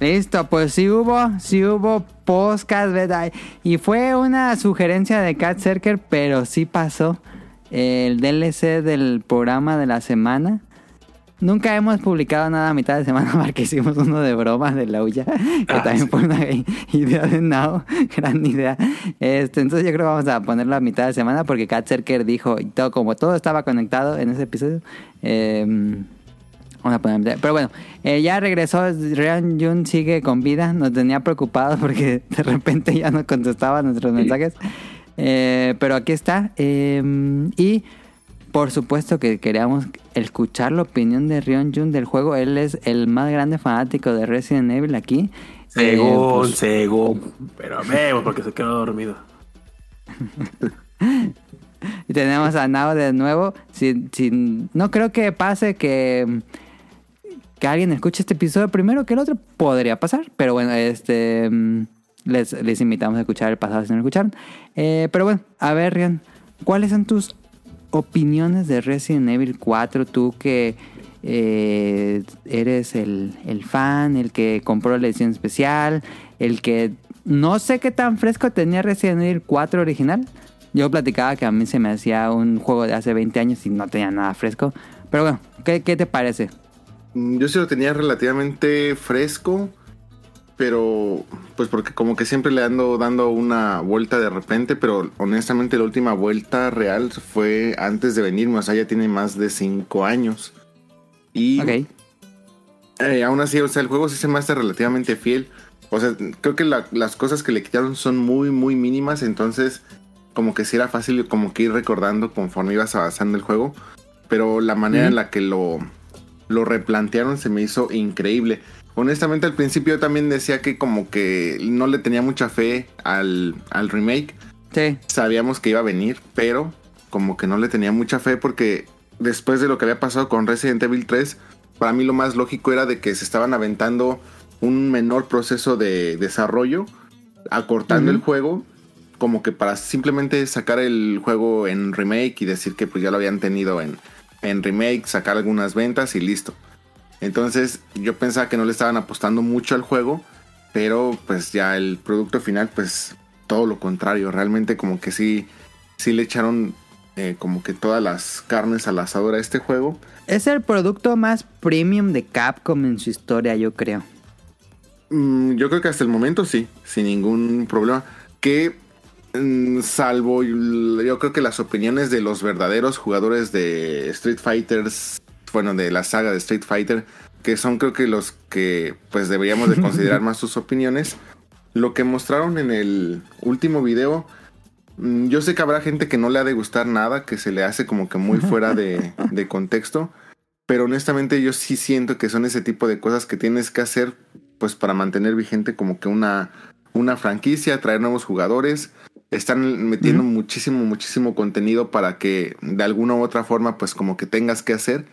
Listo, pues sí hubo, sí hubo podcast, ¿verdad? Y fue una sugerencia de Cat Circle, pero sí pasó el DLC del programa de la semana. Nunca hemos publicado nada a mitad de semana porque hicimos uno de bromas de la huya, que Ah, también sí. fue una idea de Nao, gran idea. Este, entonces yo creo que vamos a ponerlo a mitad de semana porque Cat Circle dijo, y todo, como todo estaba conectado en ese episodio, eh, Pero bueno, eh, ya regresó. Ryan Jun sigue con vida. Nos tenía preocupados porque de repente ya no contestaba nuestros mensajes. Eh, pero aquí está. Eh, y por supuesto que queríamos escuchar la opinión de Ryan Jun del juego. Él es el más grande fanático de Resident Evil aquí. Eh, Según, pues, según. Pero vemos porque se quedó dormido. Y tenemos a Nao de nuevo. Si, si- no creo que pase que, que alguien escuche este episodio primero que el otro. Podría pasar. Pero bueno, este mm, les, les invitamos a escuchar el pasado si no escucharon. Eh, pero bueno, a ver, Rian, ¿cuáles son tus opiniones de Resident Evil 4? Tú que eh, eres el, el fan, el que compró la edición especial, el que no sé qué tan fresco tenía Resident Evil 4 original. Yo platicaba que a mí se me hacía un juego de hace 20 años y no tenía nada fresco. Pero bueno, ¿qué, qué te parece? Mm, Yo sí lo tenía relativamente fresco, pero pues porque como que siempre le ando dando una vuelta de repente, pero honestamente la última vuelta real fue antes de venirme, o sea, ya tiene más de 5 años. Y Ok. eh, aún así, o sea, el juego sí se me hace relativamente fiel. O sea, creo que la- las cosas que le quitaron son muy, muy mínimas, entonces como que sí era fácil como que ir recordando conforme ibas avanzando el juego. Pero la manera en la que lo, lo replantearon se me hizo increíble. Honestamente al principio yo también decía que como que no le tenía mucha fe al, al remake. Sí. Sabíamos que iba a venir, pero como que no le tenía mucha fe porque después de lo que había pasado con Resident Evil 3, para mí lo más lógico era de que se estaban aventando un menor proceso de desarrollo, acortando el juego, como que para simplemente sacar el juego en remake y decir que pues ya lo habían tenido en, en remake, sacar algunas ventas y listo. Entonces yo pensaba que no le estaban apostando mucho al juego, pero pues ya el producto final pues todo lo contrario, realmente como que sí, sí le echaron eh, como que todas las carnes al asador a este juego. Es el producto más premium de Capcom en su historia, yo creo. Mm, yo creo que hasta el momento sí, sin ningún problema. Que salvo yo creo que las opiniones de los verdaderos jugadores de Street Fighters, bueno, de la saga de Street Fighter, que son creo que los que pues deberíamos de considerar más sus opiniones. Lo que mostraron en el último video, mm, yo sé que habrá gente que no le ha de gustar nada, que se le hace como que muy fuera de, de contexto. Pero honestamente yo sí siento que son ese tipo de cosas que tienes que hacer pues para mantener vigente como que una, una franquicia, traer nuevos jugadores. Están metiendo muchísimo, muchísimo contenido para que de alguna u otra forma pues como que tengas que hacer.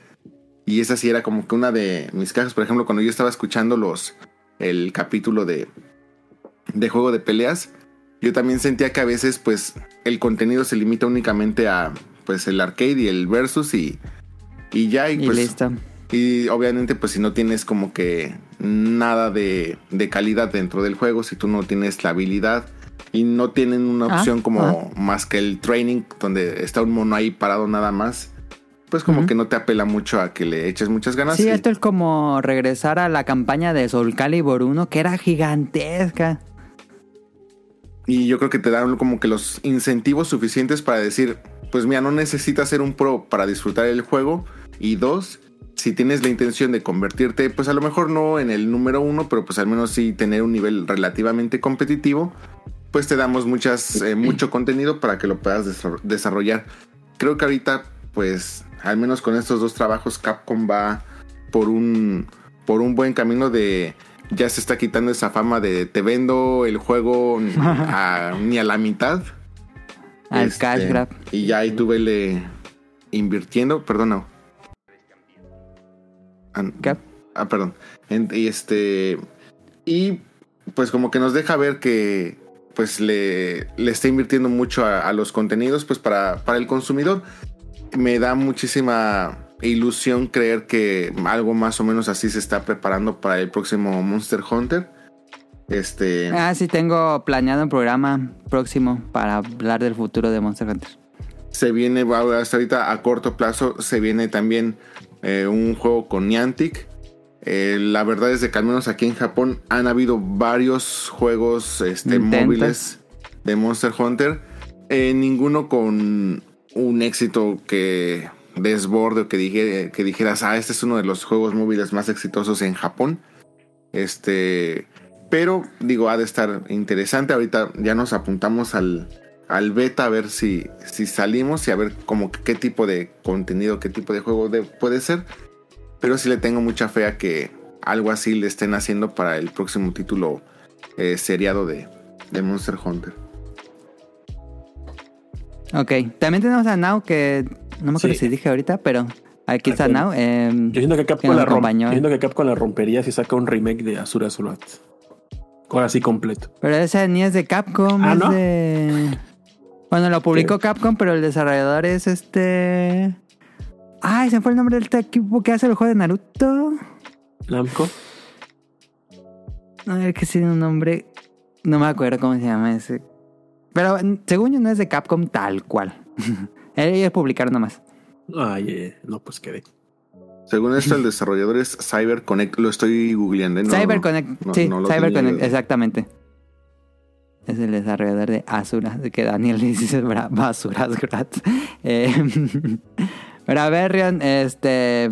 Y esa sí era como que una de mis cajas. Por ejemplo, cuando yo estaba escuchando los el capítulo de, de juego de peleas, yo también sentía que a veces pues el contenido se limita únicamente a pues el arcade y el versus y, y ya. Y, Y pues, listo. y obviamente, pues si no tienes como que nada de, de calidad dentro del juego, si tú no tienes la habilidad y no tienen una Ah, opción como más que el training, donde está un mono ahí parado nada más, pues como que no te apela mucho a que le eches muchas ganas. Sí, y- esto es como regresar a la campaña de Soul Calibur 1, que era gigantesca. Y yo creo que te dan como que los incentivos suficientes para decir, pues mira, no necesitas ser un pro para disfrutar el juego. Y dos, si tienes la intención de convertirte, pues a lo mejor no en el número uno, pero pues al menos sí tener un nivel relativamente competitivo, pues te damos muchas, eh, mucho contenido para que lo puedas desar- desarrollar. Creo que ahorita, pues, al menos con estos dos trabajos, Capcom va por un, por un buen camino de ya se está quitando esa fama de te vendo el juego a- ni a la mitad. Al Este, cash grab. Y ya ahí tú vele invirtiendo, perdón, no. Ah, ¿Qué? ah, perdón. Y este. Y pues como que nos deja ver que pues le, le está invirtiendo mucho a, a los contenidos, pues para, para el consumidor. Me da muchísima ilusión creer que algo más o menos así se está preparando para el próximo Monster Hunter. Este. Ah, sí, tengo planeado un programa próximo para hablar del futuro de Monster Hunter. Se viene, hasta ahorita a corto plazo, se viene también eh, un juego con Niantic. Eh, la verdad es de que al menos aquí en Japón han habido varios juegos este, móviles de Monster Hunter. Eh, ninguno con un éxito que desborde o que, que dijeras, ah, este es uno de los juegos móviles más exitosos en Japón. Este, pero digo, ha de estar interesante. Ahorita ya nos apuntamos al, al beta a ver si, si salimos y a ver como qué tipo de contenido, qué tipo de juego puede ser. Pero sí le tengo mucha fe a que algo así le estén haciendo para el próximo título eh, seriado de, de, Monster Hunter. Ok, también tenemos a Now que no me acuerdo si dije ahorita, pero aquí está Now. Eh, yo siento que Capcom, la, romp, que Capcom la rompería si saca un remake de Azura Surat. Ahora sí completo. Pero ese ni es de Capcom, ¿Ah, es no? de. Bueno, lo publicó Capcom, pero el desarrollador es este. Ay, se fue el nombre del equipo que hace el juego de Naruto. Namco. A ver que tiene un nombre. No me acuerdo cómo se llama ese. Pero según yo no es de Capcom tal cual. Ellos publicaron nomás. Ay, eh, no, pues quedé. Según esto, el desarrollador es CyberConnect. Lo estoy googleando. ¿eh? No, CyberConnect, no, sí, no lo CyberConnect, exactamente. Es el desarrollador de Asura, de que Daniel le dice basuras gratis. Eh, pero a ver, Rion, este.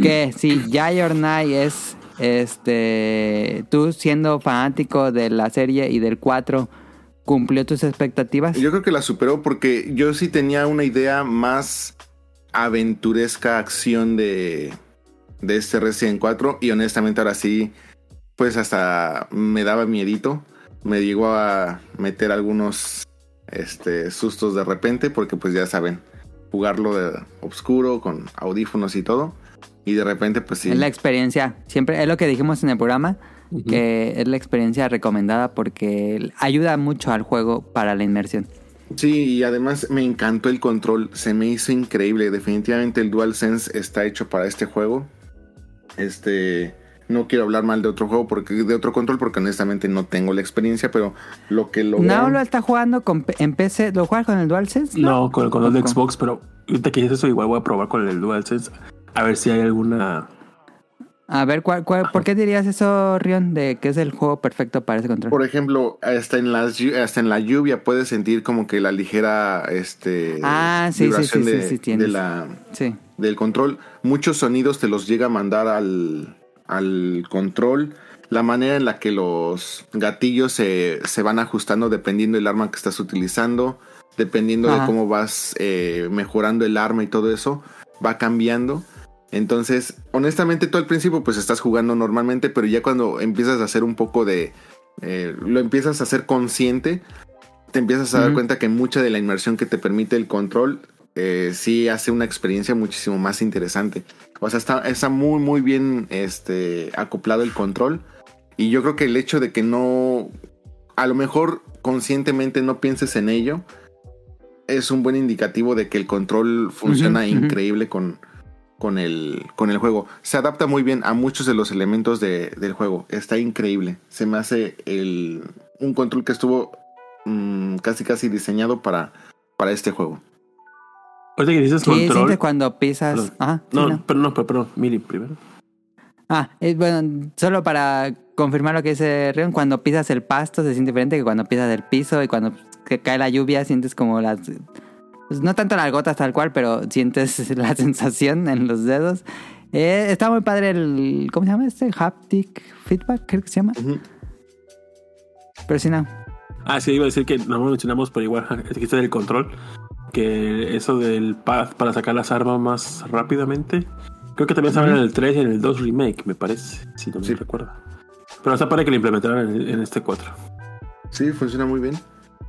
Que si or Nay es. Este. Tú siendo fanático de la serie y del 4, ¿cumplió tus expectativas? Yo creo que la superó porque yo sí tenía una idea más aventuresca acción de, de este Resident 4 y honestamente ahora sí, pues hasta me daba miedito. Me llegó a meter algunos este, sustos de repente porque pues ya saben, jugarlo de oscuro con audífonos y todo. Y de repente pues sí. Es la experiencia, siempre es lo que dijimos en el programa, que es la experiencia recomendada porque ayuda mucho al juego para la inmersión. Sí, y además me encantó el control, se me hizo increíble. Definitivamente el DualSense está hecho para este juego. Este, no quiero hablar mal de otro juego porque de otro control porque honestamente no tengo la experiencia, pero lo que lo ¿No lo está jugando con, en PC? ¿Lo juegas con el DualSense? No, con el control de. Xbox, pero ahorita que dices eso, igual voy a probar con el DualSense. A ver si hay alguna. A ver, ¿cuál, cuál- por qué dirías eso, Rion, de que es el juego perfecto para ese control? Por ejemplo, hasta en las hasta en la lluvia puedes sentir como que la ligera este Ah, sí, sí, vibración sí, sí, de, sí, tienes. de la Sí. del control. Muchos sonidos te los llega a mandar al, al control. La manera en la que los gatillos se, se van ajustando dependiendo del arma que estás utilizando. Dependiendo Ajá. de cómo vas eh, mejorando el arma y todo eso. Va cambiando. Entonces, honestamente, tú al principio pues estás jugando normalmente, pero ya cuando empiezas a hacer un poco de... eh, lo empiezas a hacer consciente, te empiezas a dar cuenta que mucha de la inmersión que te permite el control eh, sí hace una experiencia muchísimo más interesante. O sea, está, está muy, muy bien este, acoplado el control. Y yo creo que el hecho de que no, a lo mejor conscientemente no pienses en ello, es un buen indicativo de que el control funciona increíble con, con, el, con el juego. Se adapta muy bien a muchos de los elementos de- del juego. Está increíble. Se me hace el, un control que estuvo mm, casi casi diseñado para, para este juego. Ahorita que dices Sí, control. sientes cuando pisas. Ah, sí, No, pero no, pero, pero Miri primero. Ah, eh, bueno, solo para confirmar lo que dice Rion, cuando pisas el pasto se siente diferente que cuando pisas el piso y cuando cae la lluvia sientes como las... pues, no tanto las gotas tal cual, pero sientes la sensación en los dedos. Eh, está muy padre el... ¿Cómo se llama este? Haptic feedback, creo que se llama. Ujú. Pero sí, no. Ah, sí, iba a decir que no lo mencionamos, pero igual existe el control. Que eso del pad para sacar las armas más rápidamente. Creo que también estaba en el 3 y en el 2 remake, me parece. Si no me Sí. recuerdo. Pero está para que lo implementaran en, en este 4. Sí, funciona muy bien.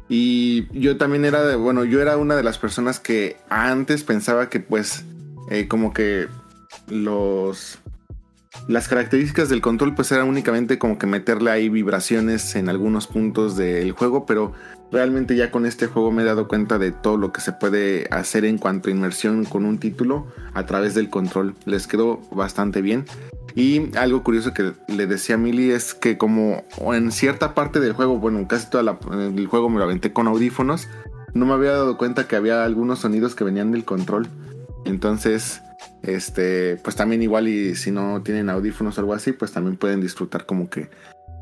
Y yo también era de, bueno, yo era una de las personas que antes pensaba que pues eh, como que los las características del control pues era únicamente como que meterle ahí vibraciones en algunos puntos del juego, pero realmente ya con este juego me he dado cuenta de todo lo que se puede hacer en cuanto a inmersión con un título a través del control. Les quedó bastante bien. Y algo curioso que le decía a Millie es que como en cierta parte del juego, bueno, casi todo el juego me lo aventé con audífonos, no me había dado cuenta que había algunos sonidos que venían del control. Entonces, este, pues también igual y si no tienen audífonos o algo así, pues también pueden disfrutar como que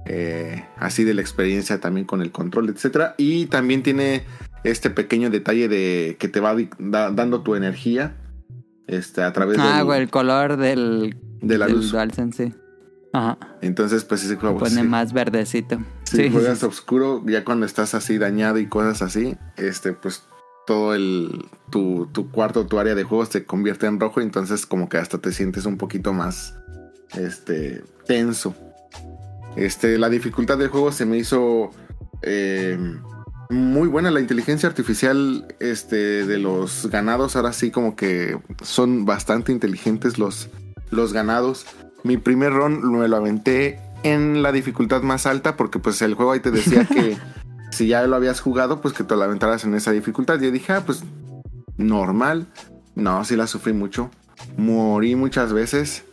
eh, así de la experiencia también con el control, etcétera. Y también tiene este pequeño detalle de que te va dando tu energía este, a través ah, el color del, de la luz. DualSense, Ajá. Entonces, pues ese juego. Pone más verdecito. Si juegas oscuro, ya cuando estás así dañado y cosas así, este, pues todo el tu, tu cuarto, tu área de juego se convierte en rojo, entonces como que hasta te sientes un poquito más este tenso. Este, la dificultad del juego se me hizo eh, muy buena. La inteligencia artificial este, de los ganados, ahora sí como que son bastante inteligentes los, los ganados. Mi primer run me lo aventé en la dificultad más alta porque pues el juego ahí te decía que si ya lo habías jugado, pues que te la aventaras en esa dificultad. Yo dije, ah, pues normal. No, sí la sufrí mucho. Morí muchas veces.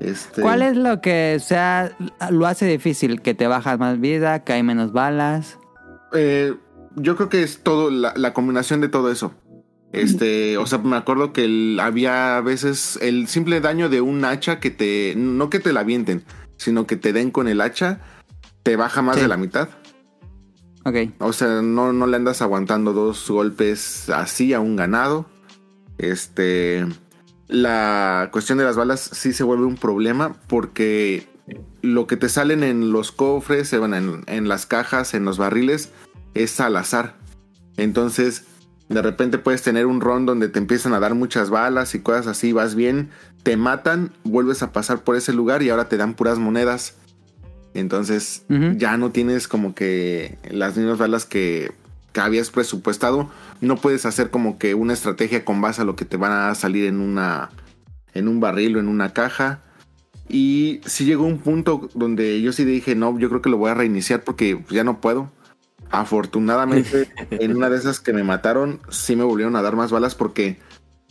Este... ¿Cuál es lo que sea lo hace difícil? ¿Que te bajas más vida? ¿Que hay menos balas? Eh, yo creo que es todo la, combinación de todo eso. Este, o sea, me acuerdo que había a veces el simple daño de un hacha que te, no que te la avienten, sino que te den con el hacha, te baja más de la mitad. O sea, no, no le andas aguantando dos golpes así a un ganado. Este. La cuestión de las balas sí se vuelve un problema porque lo que te salen en los cofres, en, en las cajas, en los barriles, es al azar. Entonces, de repente puedes tener un ron donde te empiezan a dar muchas balas y cosas así, vas bien, te matan, vuelves a pasar por ese lugar y ahora te dan puras monedas. Entonces ya no tienes como que las mismas balas que, habías presupuestado. No puedes hacer como que una estrategia con base a lo que te van a salir en una en un barril o en una caja. Y sí llegó un punto donde yo sí dije, no, yo creo que lo voy a reiniciar porque ya no puedo. Afortunadamente, en una de esas que me mataron, sí me volvieron a dar más balas porque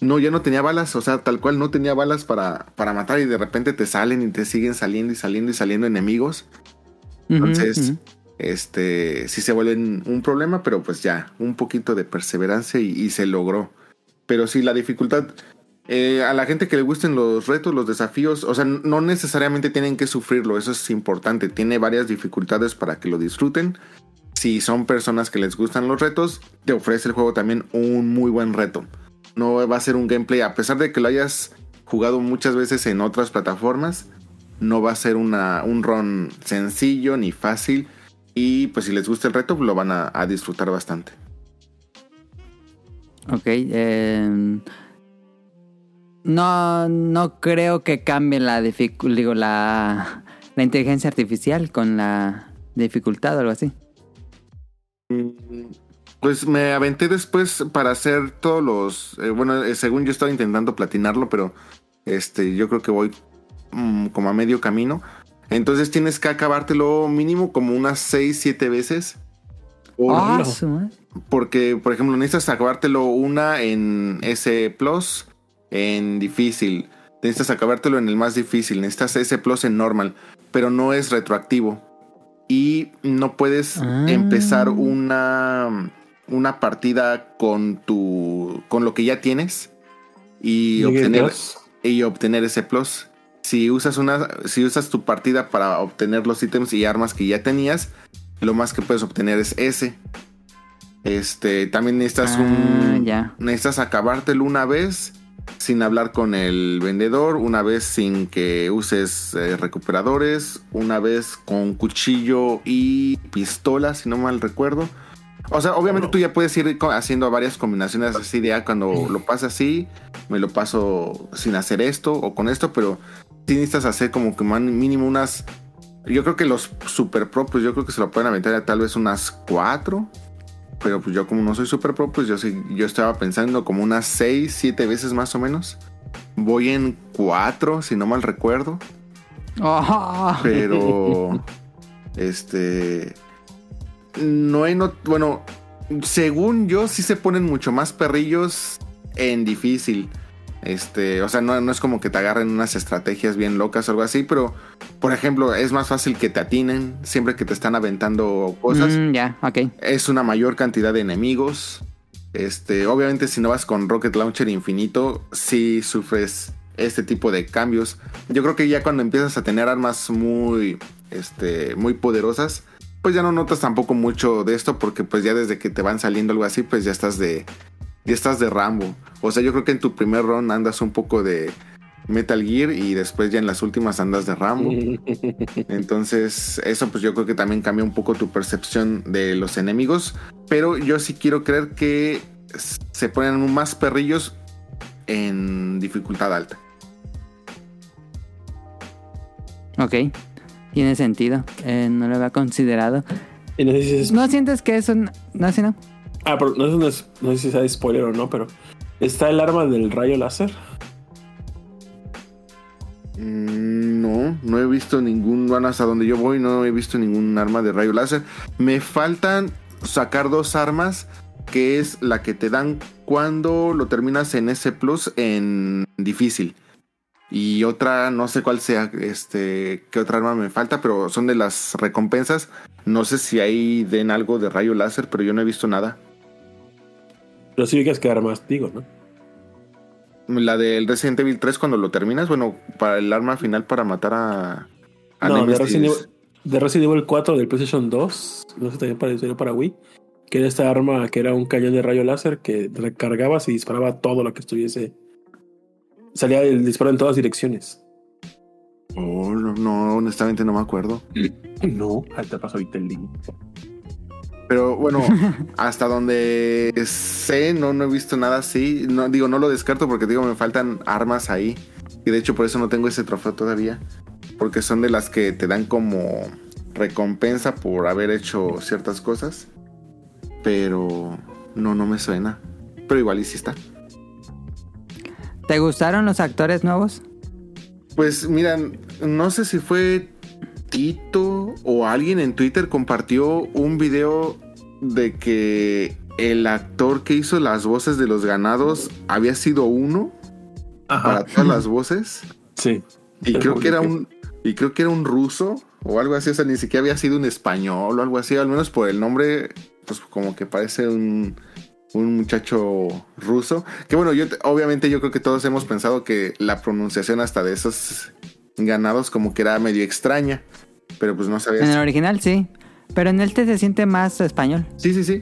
no, ya no tenía balas, o sea, tal cual no tenía balas para, para matar y de repente te salen y te siguen saliendo y saliendo y saliendo enemigos. Entonces, este, sí se vuelven un problema, pero pues ya, un poquito de perseverancia y, se logró. Pero sí, la dificultad, eh, a la gente que le gusten los retos, los desafíos, o sea, no necesariamente tienen que sufrirlo, eso es importante. Tiene varias dificultades para que lo disfruten. Si son personas que les gustan los retos, te ofrece el juego también un muy buen reto no va a ser un gameplay, a pesar de que lo hayas jugado muchas veces en otras plataformas, no va a ser una, un run sencillo ni fácil. Y pues si les gusta el reto, lo van a, disfrutar bastante. Ok. Em, no, no creo que cambie la digo, la, la inteligencia artificial con la dificultad o algo así. Mm, pues me aventé después para hacer todos los. Eh, bueno, eh, según yo estaba intentando platinarlo, pero este, yo creo que voy mm, como a medio camino. Entonces tienes que acabártelo mínimo como unas 6, 7 veces. Ah, porque, por ejemplo, necesitas acabártelo una en S Plus, en difícil. Necesitas acabártelo en el más difícil. Necesitas S Plus en normal. Pero no es retroactivo. Y no puedes ah. empezar una una partida con tu con lo que ya tienes y obtener y obtener ese plus. Si usas una si usas tu partida para obtener los ítems y armas que ya tenías, lo más que puedes obtener es ese. Este, también necesitas un ah, necesitas acabártelo una vez sin hablar con el vendedor, una vez sin que uses eh, recuperadores, una vez con cuchillo y pistola, si no mal recuerdo o sea, obviamente tú ya puedes ir haciendo varias combinaciones así de ah, cuando lo pasa así, me lo paso sin hacer esto o con esto, pero sí necesitas hacer como que mínimo unas. Yo creo que los super pro, pues yo creo que se lo pueden aventar a tal vez unas cuatro. Pero pues yo como no soy super pro, pues yo sí, yo estaba pensando como unas seis, siete veces más o menos. Voy en cuatro, si no mal recuerdo. Oh. Pero. este. No hay. No, bueno, según yo, sí se ponen mucho más perrillos en difícil. Este, o sea, no, no es como que te agarren unas estrategias bien locas o algo así, pero, por ejemplo, es más fácil que te atinen siempre que te están aventando cosas. Mm, ya, ok. Es una mayor cantidad de enemigos. Este, obviamente, si no vas con Rocket Launcher infinito, sí sufres este tipo de cambios. Yo creo que ya cuando empiezas a tener armas muy, este, muy poderosas, pues ya no notas tampoco mucho de esto, porque pues ya desde que te van saliendo algo así, pues ya estás de, ya estás de Rambo. O sea, yo creo que en tu primer run andas un poco de Metal Gear y después ya en las últimas andas de Rambo. Entonces, eso pues yo creo que también cambia un poco tu percepción de los enemigos. Pero yo sí quiero creer que se ponen más perrillos en dificultad alta. Ok. Tiene sentido. Eh, no lo había considerado. Y no ¿No sientes que es un... No, sí, no. Ah, pero no, sé- si sea spoiler o no, pero está el arma del rayo láser. Mm, No, no he visto ningún, bueno, hasta donde yo voy no he visto ningún arma de rayo láser. Me faltan sacar dos armas, que es la que te dan cuando lo terminas en S Plus en difícil. Y otra, no sé cuál sea, este, qué otra arma me falta, pero son de las recompensas. No sé si ahí den algo de rayo láser, pero yo no he visto nada. Pero sí ubicas que armas, digo, ¿no? La del Resident Evil 3 cuando lo terminas, bueno, para el arma final para matar a... a No, de. Resident, Evil, de Resident Evil 4 del PlayStation 2, no sé también para, para Wii, que era esta arma que era un cañón de rayo láser que recargabas y disparaba todo lo que estuviese. Salía el disparo en todas direcciones. Oh, no, no, honestamente no me acuerdo. No, ahí te paso ahorita el link. Pero bueno, hasta donde sé, no, no he visto nada así. No, digo, no lo descarto porque digo, me faltan armas ahí. Y de hecho por eso no tengo ese trofeo todavía. Porque son de las que te dan como recompensa por haber hecho ciertas cosas. Pero no, no me suena. Pero igual y sí está. ¿Te gustaron los actores nuevos? Pues miran, no sé si fue O alguien en Twitter compartió un video de que el actor que hizo las voces de los ganados había sido uno para todas las voces Sí. y creo que era un y creo que era un ruso o algo así, o sea, ni siquiera había sido un español o algo así, al menos por el nombre pues como que parece un un muchacho ruso. Que bueno, yo te- obviamente yo creo que todos hemos pensado que la pronunciación hasta de esos ganados como que era medio extraña. Pero pues no sabía. En el original sí. Pero en este se siente más español. Sí, sí, sí.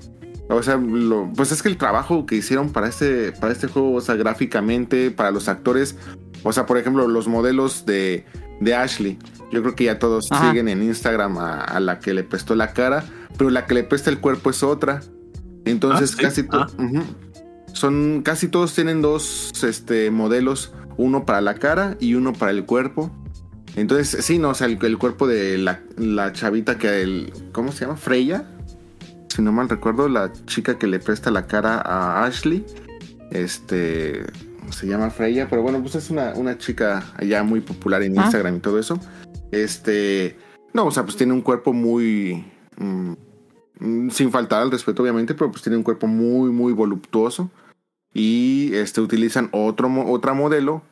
O sea, lo- pues es que el trabajo que hicieron para este, para este juego, o sea, gráficamente, para los actores, o sea, por ejemplo, los modelos de, de Ashley, yo creo que ya todos Ajá. siguen en Instagram a, a la que le prestó la cara, pero la que le presta el cuerpo es otra. Entonces, Ah, ¿sí? casi to- Ah. Son casi todos tienen dos este, modelos, uno para la cara y uno para el cuerpo. Entonces, sí, no, o sea, el, el cuerpo de la, la chavita que el. ¿Cómo se llama? Freya. Si no mal recuerdo, la chica que le presta la cara a Ashley. Este. Se llama Freya, pero bueno, pues es una, una chica ya muy popular en Ah. Instagram y todo eso. Este. No, o sea, pues tiene un cuerpo muy. mm, sin faltar al respeto, obviamente, pero pues tiene un cuerpo muy, muy voluptuoso. Y este utilizan otro, otra modelo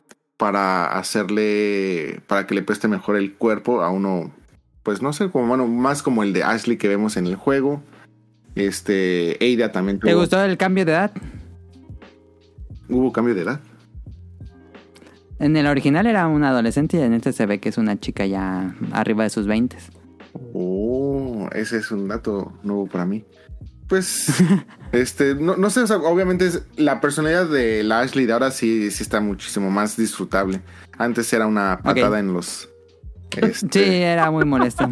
para hacerle. para que le preste mejor el cuerpo a uno. Pues no sé, como bueno, más como el de Ashley que vemos en el juego. Este. Eida también ¿Te tuvo- gustó el cambio de edad? Hubo cambio de edad. En el original era un adolescente y en este se ve que es una chica ya arriba de sus 20. Oh, ese es un dato nuevo para mí. Pues, este, no, no sé, o sea, obviamente es- la personalidad de la Ashley de ahora sí, sí está muchísimo más disfrutable. Antes era una patada en los. Sí, este, era muy molesto.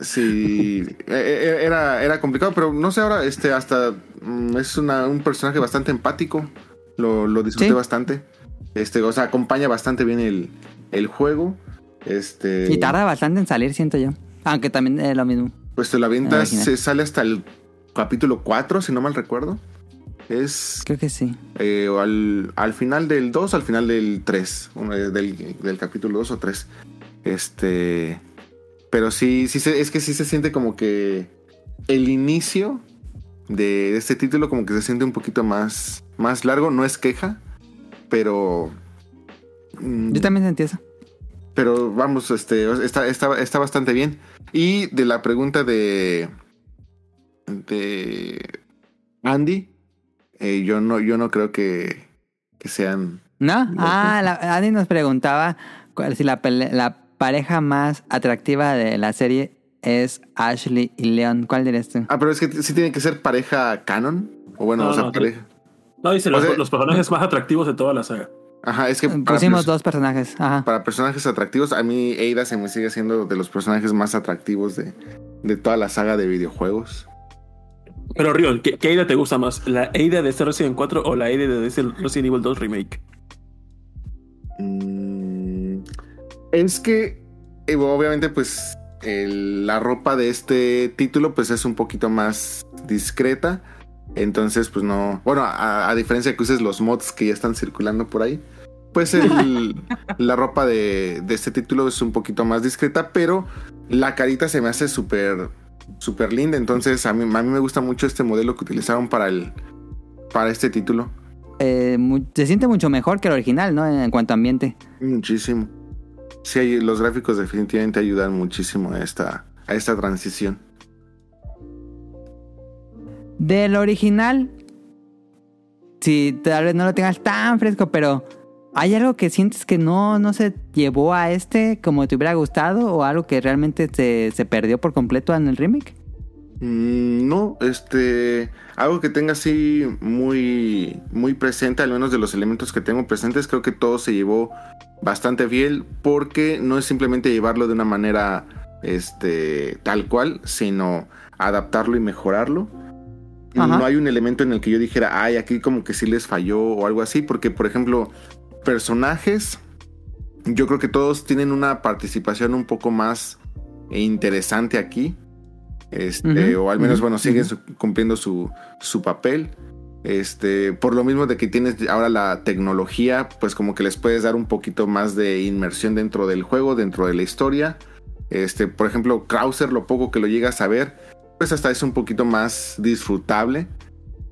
sí, e- e- era, era complicado, pero no sé, ahora este, hasta mm, es una- un personaje bastante empático. Lo, lo disfruté Sí. bastante. Este, o sea, acompaña bastante bien el, el juego. Este. Y tarda bastante en salir, siento yo. Aunque también es lo mismo. Pues te avientas, original. se sale hasta el capítulo 4, si no mal recuerdo. Es Creo que sí. eh, al, al final del 2, al final del 3, uno de- del, del capítulo 2 o 3. Este. Pero sí, sí se- es que sí se siente como que el inicio de este título como que se siente un poquito más, más largo. No es queja, pero. mm, Yo también sentí eso. pero vamos, este, está, está, está bastante bien. Y de la pregunta de. De. Andy, eh, yo no, yo no creo que, que sean. ¿No? Ah, la, Andy nos preguntaba cuál, si la, la pareja más atractiva de la serie es Ashley y Leon. ¿Cuál dirías tú? Ah, pero es que sí tiene que ser pareja canon. O bueno, No, o sea, no, pareja. No, dice los, sea- los personajes más atractivos de toda la saga. Ajá, es que Pusimos dos personajes. Ajá. para personajes atractivos, a mí Ada se me sigue siendo de los personajes más atractivos de, de toda la saga de videojuegos. Pero Rion, ¿qué, qué Ada te gusta más? ¿La Ada de este Resident 4 o la Ada de este Resident Evil 2 Remake? Mm, es que, eh, obviamente, pues el- la ropa de este título, pues es un poquito más discreta. Entonces, pues no. Bueno, a, a diferencia de que uses los mods que ya están circulando por ahí, pues el- la ropa de, de este título es un poquito más discreta, pero la carita se me hace súper, súper linda. Entonces, a mí, a mí me gusta mucho este modelo que utilizaron para el, para este título. Eh, se siente mucho mejor que el original, ¿no? En, cuanto a ambiente. Muchísimo. Sí, los gráficos definitivamente ayudan muchísimo a esta, a esta transición. Del original, si tal vez no lo tengas tan fresco, pero ¿hay algo que sientes que no, no se llevó a este como te hubiera gustado o algo que realmente se, se perdió por completo en el remake? Mm, no, este, algo que tenga así muy, muy presente, al menos de los elementos que tengo presentes, creo que todo se llevó bastante fiel porque no es simplemente llevarlo de una manera, este, tal cual, sino adaptarlo y mejorarlo. Ajá. No hay un elemento en el que yo dijera, ay, aquí como que sí les falló o algo así, porque por ejemplo, personajes, yo creo que todos tienen una participación un poco más interesante aquí. Este, o al menos, bueno, siguen su- cumpliendo su, su papel. Este, por lo mismo de que tienes ahora la tecnología, pues como que les puedes dar un poquito más de inmersión dentro del juego, dentro de la historia. Este, por ejemplo, Krauser, lo poco que lo llegas a ver, pues hasta es un poquito más disfrutable.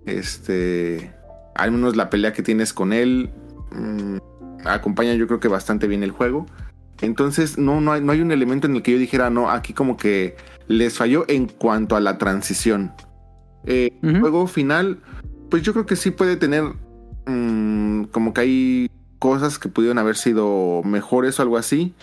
Este, al menos la pelea que tienes con él mm, acompaña yo creo que bastante bien el juego. Entonces no, no, hay, no hay un elemento en el que yo dijera, no, aquí como que les falló en cuanto a la transición. Eh, Ujú. Juego final, pues yo creo que sí puede tener mm, como que hay cosas que pudieron haber sido mejores o algo así.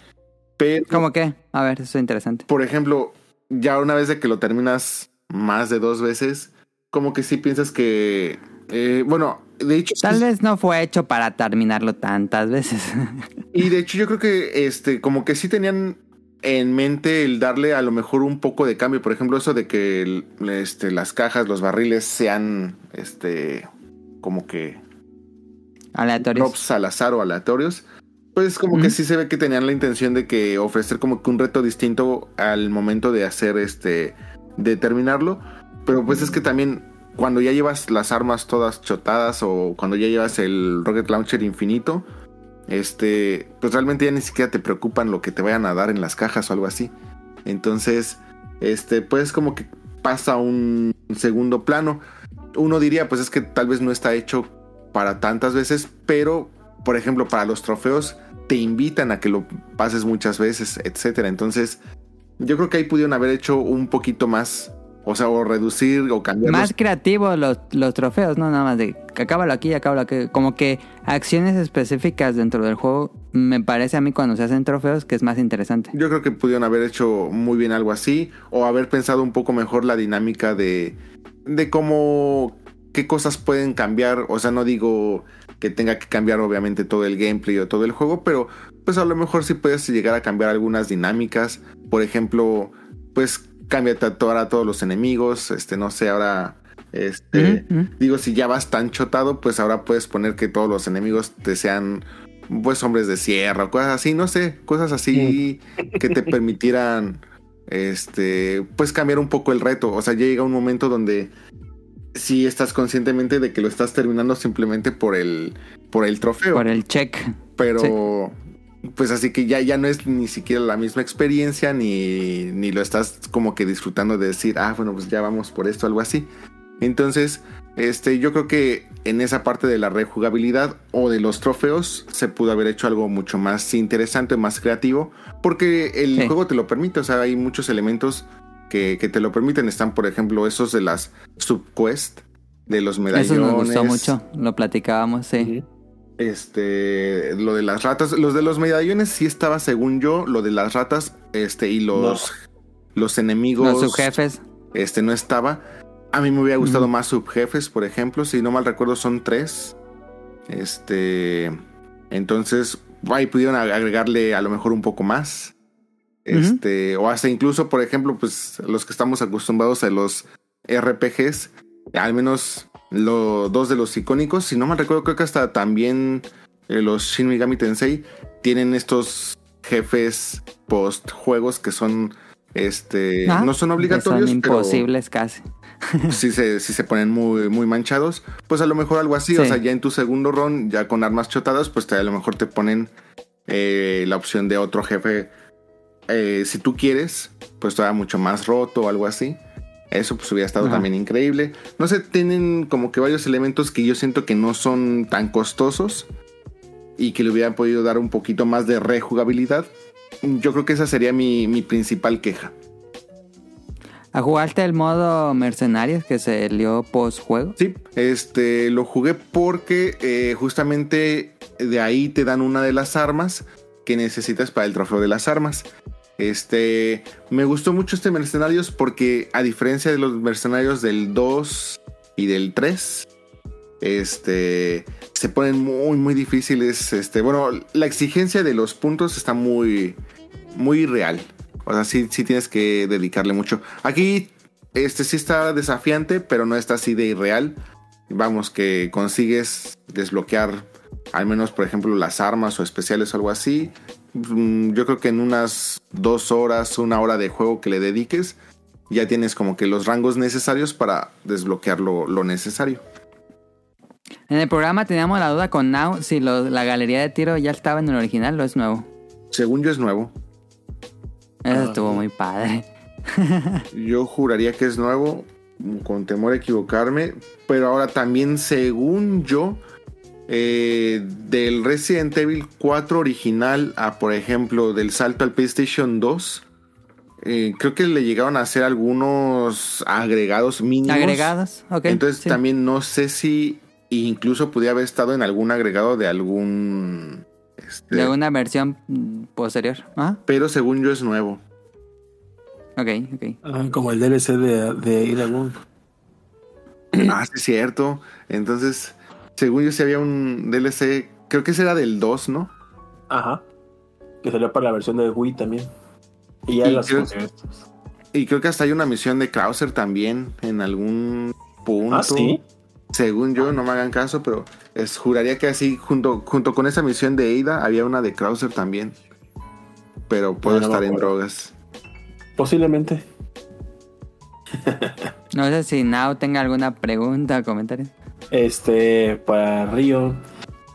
Pero, ¿Cómo qué? A ver, eso es interesante. por ejemplo, ya una vez de que lo terminas más de dos veces, como que sí piensas que, eh, bueno, de hecho, Tal vez no fue hecho para terminarlo tantas veces. y de hecho yo creo que, este, como que sí tenían en mente el darle a lo mejor un poco de cambio, por ejemplo, eso de que el- este, las cajas, los barriles sean, este, como que Aleatorios. drops al azar o aleatorios. Pues como que sí se ve que tenían la intención de que ofrecer como que un reto distinto al momento de hacer este, de terminarlo. Pero pues es que también cuando ya llevas las armas todas chotadas o cuando ya llevas el rocket launcher infinito, este, pues realmente ya ni siquiera te preocupan lo que te vayan a dar en las cajas o algo así. Entonces, este, pues como que pasa un segundo plano. Uno diría, pues es que tal vez no está hecho para tantas veces, pero por ejemplo, para los trofeos te invitan a que lo pases muchas veces, etcétera. Entonces, yo creo que ahí pudieron haber hecho un poquito más, o sea, o reducir o cambiar Más creativos los, los trofeos, no nada más de que acábalo aquí, acábalo aquí. Como que acciones específicas dentro del juego, me parece a mí cuando se hacen trofeos que es más interesante. Yo creo que pudieron haber hecho muy bien algo así, o haber pensado un poco mejor la dinámica de, de cómo, qué cosas pueden cambiar. O sea, no digo que tenga que cambiar obviamente todo el gameplay o todo el juego, pero pues a lo mejor sí puedes llegar a cambiar algunas dinámicas. Por ejemplo, pues cambia ahora a todos los enemigos, este, no sé, ahora, este, digo, si ya vas tan chotado, pues ahora puedes poner que todos los enemigos te sean, pues, hombres de sierra o cosas así, no sé, cosas así que te permitieran, este, pues cambiar un poco el reto. O sea, llega un momento donde si estás conscientemente de que lo estás terminando simplemente por el, por el trofeo. Por el check. Pero pues así que ya, ya no es ni siquiera la misma experiencia, ni, ni lo estás como que disfrutando de decir, ah, bueno, pues ya vamos por esto, algo así. Entonces, este, yo creo que en esa parte de la rejugabilidad o de los trofeos se pudo haber hecho algo mucho más interesante, más creativo, porque el Sí. juego te lo permite, o sea, hay muchos elementos que, que te lo permiten. Están, por ejemplo, esos de las subquest, de los medallones. Eso nos gustó mucho, lo platicábamos, sí. Este, lo de las ratas, los de los medallones sí estaba según yo, lo de las ratas, este, y los, los enemigos. Los subjefes. Este no estaba. A mí me hubiera gustado más subjefes, por ejemplo. Si no mal recuerdo, son tres. Este. Entonces, ahí pudieron agregarle a lo mejor un poco más. Este. O hasta incluso, por ejemplo, pues los que estamos acostumbrados a los RPGs. Al menos los dos de los icónicos. Si no mal recuerdo, creo que hasta también eh, los Shin Megami Tensei tienen estos jefes post juegos que son. Este. Ah, no son obligatorios. Son pero- imposibles casi. si se, si se ponen muy, muy manchados, pues a lo mejor algo así, o sea, ya en tu segundo run, ya con armas chotadas, pues te- a lo mejor te ponen eh, la opción de otro jefe, eh, si tú quieres, pues todavía mucho más roto o algo así. Eso pues hubiera estado Ajá. también increíble. No sé, tienen como que varios elementos que yo siento que no son tan costosos y que le hubieran podido dar un poquito más de rejugabilidad. Yo creo que esa sería mi, mi principal queja. ¿A jugarte el modo mercenarios que se lió post juego? Sí, este lo jugué porque eh, justamente de ahí te dan una de las armas que necesitas para el trofeo de las armas. Este, me gustó mucho este Mercenarios porque a diferencia de los Mercenarios del 2 y del 3, este, se ponen muy muy difíciles, este, bueno, la exigencia de los puntos está muy muy real. O sea, sí, sí tienes que dedicarle mucho. Aquí, este sí está desafiante, pero no está así de irreal. Vamos, que consigues desbloquear al menos, por ejemplo, las armas o especiales o algo así. Mm, Yo creo que en unas dos horas, una hora de juego que le dediques, ya tienes como que los rangos necesarios para desbloquear lo, lo necesario. En el programa teníamos la duda con Now si lo- la galería de tiro ya estaba en el original o es nuevo. Según yo es nuevo. Eso Ah, estuvo muy padre. Yo juraría que es nuevo, con temor a equivocarme, pero ahora también, según yo, eh, del Resident Evil 4 original a, por ejemplo, del salto al PlayStation 2, eh, creo que le llegaron a hacer algunos agregados mínimos. Agregados, ok. Entonces sí. también no sé si incluso pudiera haber estado en algún agregado de algún... este, De una versión posterior. Ah, Pero según yo es nuevo. ok, ok. Ah, como el DLC de, de Iragun. Ah, sí, es cierto. Entonces, según yo sí había un DLC, creo que ese era del 2, ¿no? Ajá. Que salió para la versión de Wii también. Y ya Y las creo-. Y creo que hasta hay una misión de Krauser también en algún punto. Ah, sí. Según yo, no me hagan caso, pero es, juraría que así, junto, junto con esa misión de Ada, había una de Krauser también. Pero puedo Ah, no estar en drogas. Posiblemente. No sé si Now tenga alguna pregunta o comentario. Este, para Río.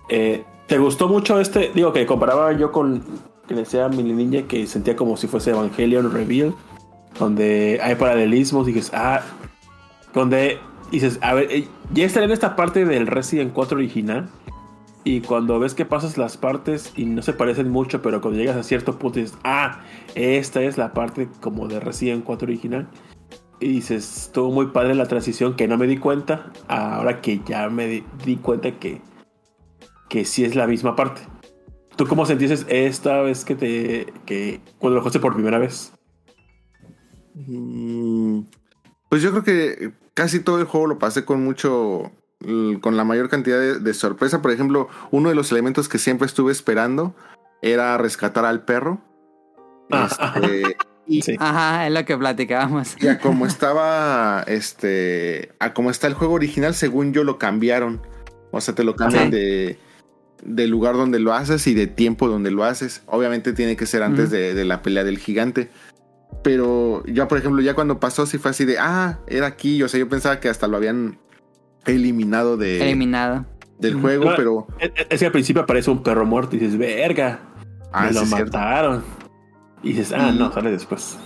eh, ¿Te gustó mucho este? Digo que comparaba yo con que decía Mini Ninja que sentía como si fuese Evangelion Reveal, donde hay paralelismos y dices, ah, donde dices, a ver, eh, ya estaré en esta parte del Resident 4 original. Y cuando ves que pasas las partes y no se parecen mucho, pero cuando llegas a cierto punto dices, ah, esta es la parte como de Resident 4 original. Y dices, estuvo muy padre la transición que no me di cuenta. Ahora que ya me di, di cuenta que, que sí es la misma parte. ¿Tú cómo sentiste esta vez que te. que cuando lo jugaste por primera vez? Mm, Pues yo creo que casi todo el juego lo pasé con mucho. con la mayor cantidad de, de sorpresa. Por ejemplo, uno de los elementos que siempre estuve esperando era rescatar al perro. Ah, Este, y Sí. Ajá, es lo que platicábamos. y a como estaba. Este. A como está el juego original, según yo lo cambiaron. O sea, te lo cambian de. Del lugar donde lo haces y de tiempo donde lo haces. Obviamente tiene que ser antes de, de la pelea del gigante. Pero ya, por ejemplo, ya cuando pasó, sí fue así de, ah, era aquí. O sea, yo pensaba que hasta lo habían eliminado de, Eliminado. del juego, No, pero, Es es que al principio aparece un perro muerto y dices, verga. Ah, me lo cierto. Y dices, ah, Y- no, sale después.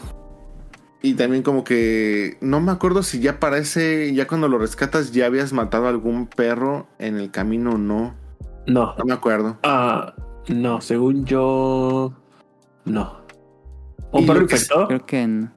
Y también como que no me acuerdo si ya parece, ya cuando lo rescatas ya habías matado a algún perro en el camino o no. No, No me acuerdo. ah, no, según yo, no. ¿Un perro lo que- infectado? Creo que no.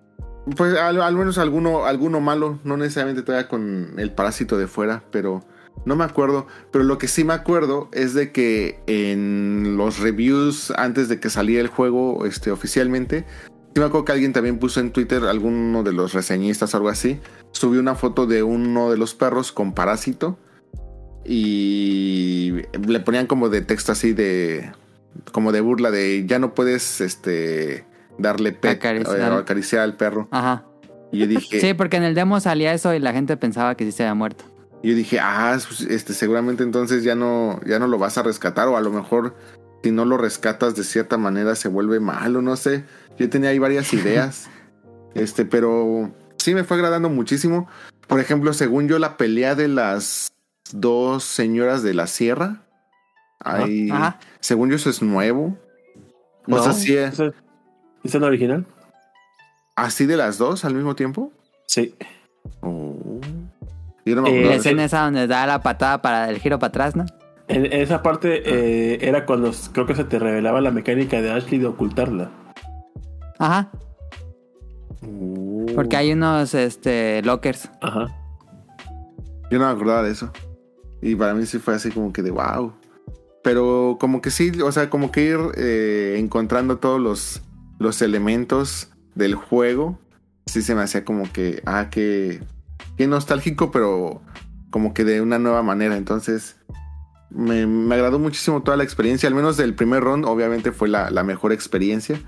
Pues al, al menos alguno, alguno malo, no necesariamente todavía con el parásito de fuera, pero no me acuerdo. Pero lo que sí me acuerdo es de que en los reviews antes de que saliera el juego este, oficialmente, sí me acuerdo que alguien también puso en Twitter, alguno de los reseñistas o algo así, subió una foto de uno de los perros con parásito y le ponían como de texto así de como de burla de ya no puedes este darle pet Acariciar. o acariciar al perro. Ajá. Y yo dije, Sí, porque en el demo salía eso y la gente pensaba que sí se había muerto. Yo dije, ah, pues, este, seguramente entonces ya no, ya no lo vas a rescatar, o a lo mejor si no lo rescatas de cierta manera se vuelve malo, no sé. Yo tenía ahí varias ideas. este, pero sí me fue agradando muchísimo. Por ejemplo, según yo, la pelea de las dos señoras de la sierra. Ahí, Ajá. según yo, eso es nuevo. O sea, sí, ¿Ese- ¿Es el original? así de las dos al mismo tiempo. Sí. Oh. Yo no me Eh, La escena esa donde da la patada para el giro para atrás, ¿no? En en esa parte eh, era cuando creo que se te revelaba la mecánica de Ashley de ocultarla. Ajá. Oh. Porque hay unos este, lockers. Ajá. Yo no me acordaba de eso. Y para mí sí fue así como que de wow. Pero como que sí, o sea, como que ir eh, encontrando todos los, los elementos del juego. Sí se me hacía como que, ah, que, que nostálgico, pero como que de una nueva manera. Entonces, me, me agradó muchísimo toda la experiencia. Al menos del primer round, obviamente fue la, la mejor experiencia.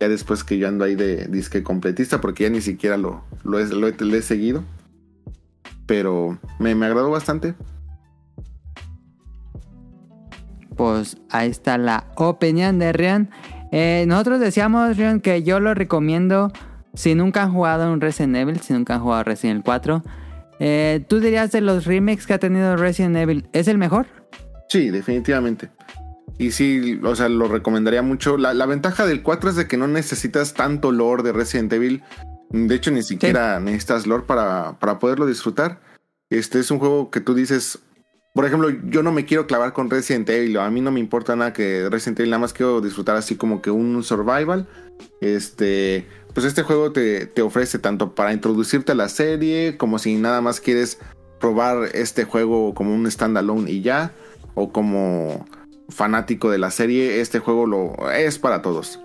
Ya después que yo ando ahí de disque completista, porque ya ni siquiera lo, lo he- lo he seguido. Pero me, me agradó bastante. Pues ahí está la opinión de Rion. Eh, nosotros decíamos, Rion, que yo lo recomiendo si nunca han jugado un Resident Evil, si nunca han jugado Resident Evil 4. Eh, ¿Tú dirías de los remakes que ha tenido Resident Evil, es el mejor? Sí, definitivamente. Y sí, o sea, lo recomendaría mucho. La, la ventaja del 4 es de que no necesitas tanto lore de Resident Evil. De hecho, ni siquiera necesitas lore para, para poderlo disfrutar. Este es un juego que tú dices, por ejemplo, yo no me quiero clavar con Resident Evil. A mí no me importa nada que Resident Evil, nada más quiero disfrutar así como que un survival. Este, pues este juego te, te ofrece tanto para introducirte a la serie, como si nada más quieres probar este juego como un standalone y ya, o como fanático de la serie, este juego lo es para todos.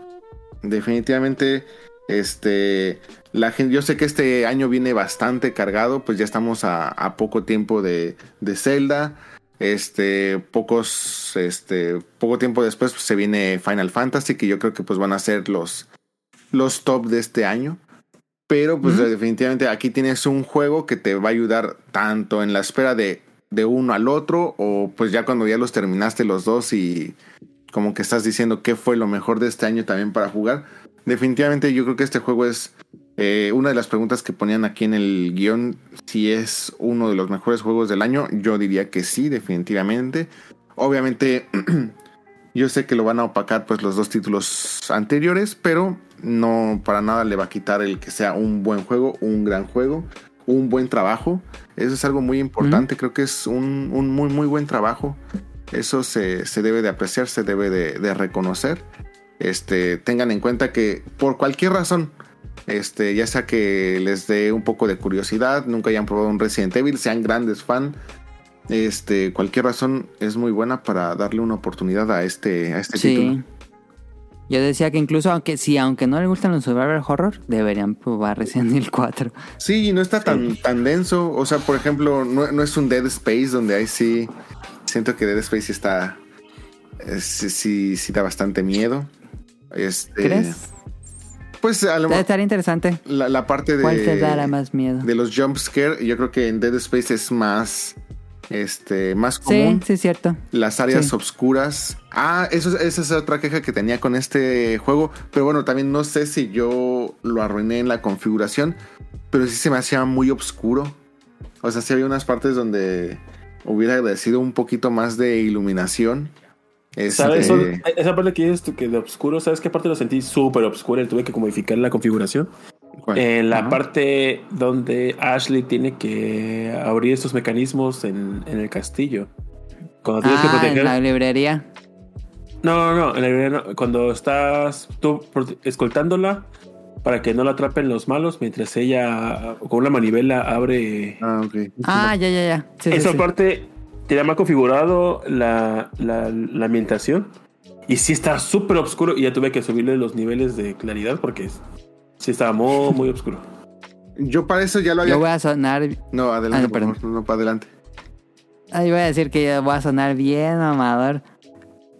Definitivamente, este, la gente, yo sé que este año viene bastante cargado, pues ya estamos a, a poco tiempo de, de Zelda. Este, pocos, este, poco tiempo después pues, se viene Final Fantasy, que yo creo que pues van a ser los, los top de este año. Pero pues definitivamente aquí tienes un juego que te va a ayudar tanto en la espera de, de uno al otro o pues ya cuando ya los terminaste los dos y como que estás diciendo qué fue lo mejor de este año también para jugar. Definitivamente yo creo que este juego es eh, una de las preguntas que ponían aquí en el guion, si es uno de los mejores juegos del año, yo diría que sí, definitivamente. Obviamente yo sé que lo van a opacar pues los dos títulos anteriores, pero no para nada le va a quitar el que sea un buen juego, un gran juego, un buen trabajo. Eso es algo muy importante, creo que es un, un muy muy buen trabajo. Eso se, se debe de apreciar, se debe de, de reconocer. Este, tengan en cuenta que por cualquier razón, este, ya sea que les dé un poco de curiosidad, nunca hayan probado un Resident Evil, sean grandes fan, este, cualquier razón es muy buena para darle una oportunidad a este, a este Sí. título. Yo decía que incluso aunque si aunque no les gustan los survival horror, deberían probar Resident Evil 4. Sí, y no está tan, tan denso. O sea, por ejemplo, no, no es un Dead Space donde ahí sí siento que Dead Space sí está. eh, sí, sí, sí da bastante miedo. Este, ¿Crees? Pues a lo Debe mejor estar interesante. la, la parte de. ¿Cuál te dará más miedo? de los jump scare, yo creo que en Dead Space es más. Este, más Sí, común. sí es cierto. Las áreas Sí. obscuras. Ah, eso, es- esa es otra queja que tenía con este juego. Pero bueno, también no sé si yo lo arruiné en la configuración. Pero sí se me hacía muy oscuro. O sea, sí había unas partes donde hubiera agradecido un poquito más de iluminación. Este, ¿Sabes? Eso- esa parte que dices tú que de oscuro, ¿sabes qué parte lo sentí súper oscura y tuve que modificar la configuración? ¿cuál? En la Ajá. parte donde Ashley tiene que abrir estos mecanismos en, en el castillo. Cuando tienes que Ah, proteger. en la librería. No, no, no, en la librería no. Cuando estás tú escoltándola para que no la atrapen los malos mientras ella con una manivela abre. Ah, ok. Ah, ya, ya, ya. Sí, Esa sí. parte tenía mal configurado la, la, la ambientación. Y sí está súper oscuro. Y ya tuve que subirle los niveles de claridad porque sí estaba muy, muy oscuro. Yo para eso ya lo había. Yo voy a sonar. No, adelante, Ah, por perdón. favor, no, para adelante. Ahí voy a decir que yo voy a sonar bien amador.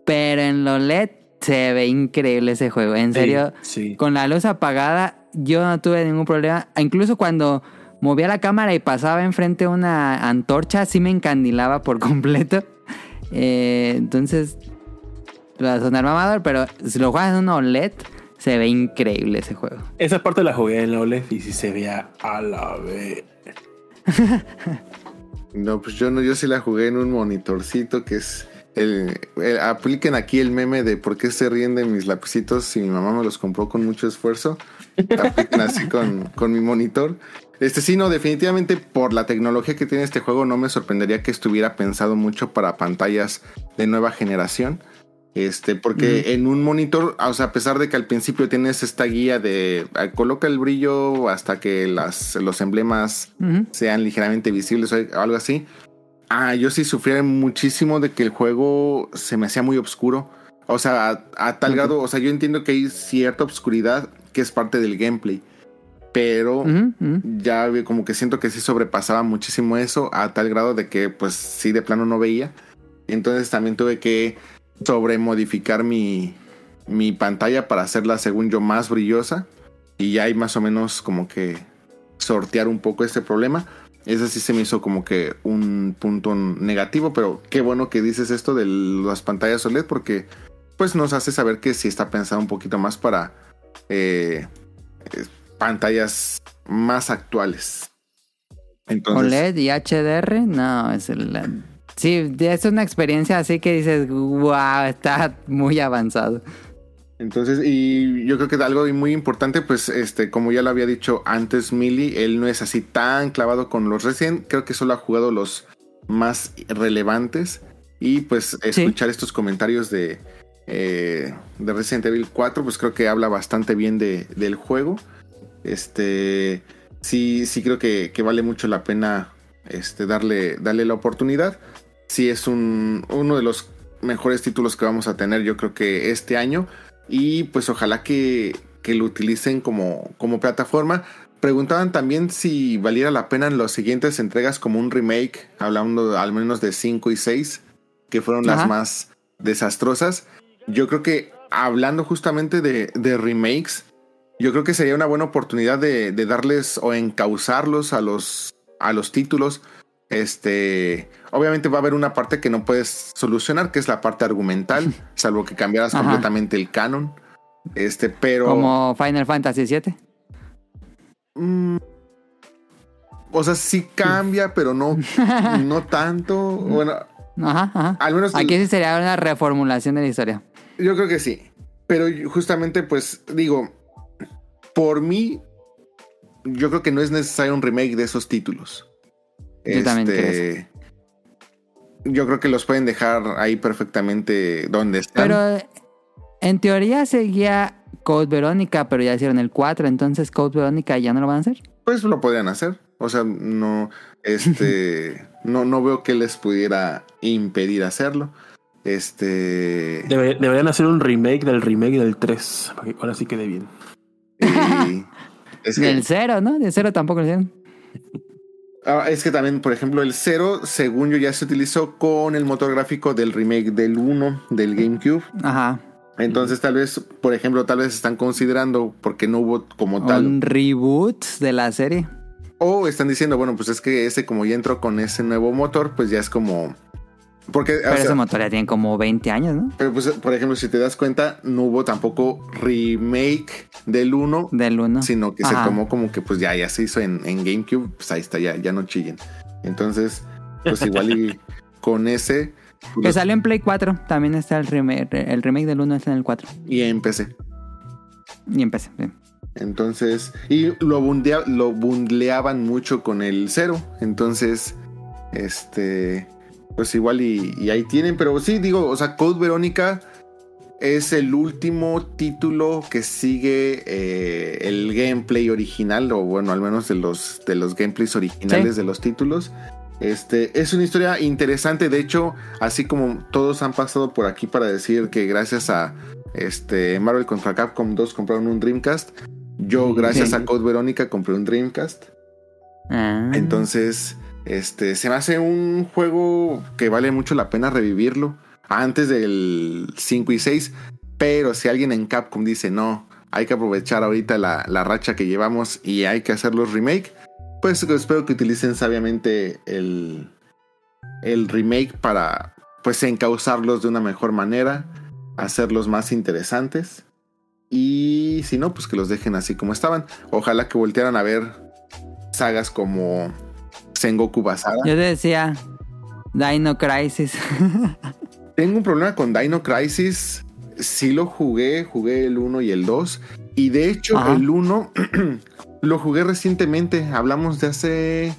Pero en lo LED se ve increíble ese juego. En serio, Sí. con la luz apagada, yo no tuve ningún problema. Incluso cuando movía la cámara y pasaba enfrente de una antorcha, sí me encandilaba por completo. Eh, entonces, va a sonar mamador, pero si lo juegas en un OLED, se ve increíble ese juego. Esa parte la jugué en la OLED y sí se veía a la vez. No, pues yo no, yo sí la jugué en un monitorcito que es el, el- apliquen aquí el meme de por qué se ríen de mis lapicitos si mi mamá me los compró con mucho esfuerzo. Apliquen así con, con mi monitor. Este sí, no, definitivamente por la tecnología que tiene este juego no me sorprendería que estuviera pensado mucho para pantallas de nueva generación. Este, porque en un monitor, o sea, a pesar de que al principio tienes esta guía de ah, coloca el brillo hasta que las, los emblemas sean ligeramente visibles o algo así. Ah, yo sí sufría muchísimo de que el juego se me hacía muy oscuro. O sea, a, a tal grado, o sea, yo entiendo que hay cierta obscuridad que es parte del gameplay. Pero ya como que siento que sí sobrepasaba muchísimo eso a tal grado de que pues sí de plano no veía. Entonces también tuve que sobremodificar mi, mi pantalla para hacerla según yo más brillosa y ya hay más o menos como que sortear un poco este problema. Ese sí se me hizo como que un punto negativo, pero qué bueno que dices esto de las pantallas OLED porque pues nos hace saber que sí está pensado un poquito más para eh, pantallas más actuales. Entonces, OLED y HDR, no, es el... Sí, es una experiencia así que dices, wow, está muy avanzado. Entonces, y yo creo que algo muy importante, pues, este, como ya lo había dicho antes Millie, él no es así tan clavado con los Resident, creo que solo ha jugado los más relevantes. Y pues escuchar estos comentarios de, eh, de Resident Evil 4, pues creo que habla bastante bien de, del juego. Este, sí, sí creo que, que vale mucho la pena este, darle, darle la oportunidad. Sí es un, uno de los mejores títulos que vamos a tener, yo creo que este año. Y pues ojalá que, que lo utilicen como, como plataforma. Preguntaban también si valiera la pena en las siguientes entregas como un remake, hablando al menos de 5 y 6, que fueron Ajá. las más desastrosas. Yo creo que hablando justamente de, de remakes, yo creo que sería una buena oportunidad de, de darles o encauzarlos a los, a los títulos. Este, obviamente va a haber una parte que no puedes solucionar, que es la parte argumental, salvo que cambiaras Ajá. completamente el canon. Este, pero. Como Final Fantasy VII. Mm, o sea, sí cambia, pero no, no tanto. Bueno, Ajá, ajá. al menos Aquí sí sería una reformulación de la historia. yo creo que sí. Pero justamente, pues, digo, por mí, yo creo que no es necesario un remake de esos títulos. Yo también Este, Yo creo que los pueden dejar ahí perfectamente donde están. Pero en teoría seguía Code Verónica, pero ya hicieron el 4, entonces Code Verónica ya no lo van a hacer. Pues lo podrían hacer. O sea, no, este, no, no veo que les pudiera impedir hacerlo. Este. Debe- deberían hacer un remake del remake del 3. Para que ahora sí quede bien. Y- es que- Del 0, ¿no? Del 0 tampoco lo hicieron. Ah, es que también, por ejemplo, el 0, según yo, ya se utilizó con el motor gráfico del remake del 1 del GameCube. Ajá. Entonces, tal vez, por ejemplo, tal vez están considerando, porque no hubo como tal, Un reboot de la serie. o están diciendo, bueno, pues es que ese, como ya entró con ese nuevo motor, pues ya es como. Porque, o Pero sea, ese motor ya tiene como 20 años, ¿no? pero pues, por ejemplo, si te das cuenta, no hubo tampoco remake del 1, Del 1. sino que Ajá. se tomó como que pues ya, ya se hizo en, en GameCube, pues ahí está, ya, ya no chillen. Entonces, pues igual y con ese, Que salió en Play 4. También está el remake. El remake del 1 está en el 4. Y en PC. Y en PC, sí. Entonces, y lo, bundea- lo bundleaban mucho con el 0. Entonces, este, pues igual y, y ahí tienen. Pero sí, digo, o sea, Code Verónica es el último título que sigue eh, el gameplay original, o bueno, al menos de los, de los gameplays originales Sí. de los títulos. Este, es una historia interesante, de hecho, así como todos han pasado por aquí para decir que gracias a este, Marvel contra Capcom 2 compraron un Dreamcast, yo gracias Sí. a Code Verónica compré un Dreamcast. Ah. Entonces, este, se me hace un juego que vale mucho la pena revivirlo antes del 5 y 6. Pero si alguien en Capcom dice no, hay que aprovechar ahorita la, la racha que llevamos y hay que hacer los remake, pues espero que utilicen sabiamente el, el remake para pues encauzarlos de una mejor manera, hacerlos más interesantes. Y si no, pues que los dejen así como estaban. Ojalá que voltearan a ver sagas como Sengoku Basara. Yo te decía Dino Crisis. Tengo un problema con Dino Crisis. Sí lo jugué, jugué el 1 y el 2. Y de hecho, Ajá. el 1 lo jugué recientemente. Hablamos de hace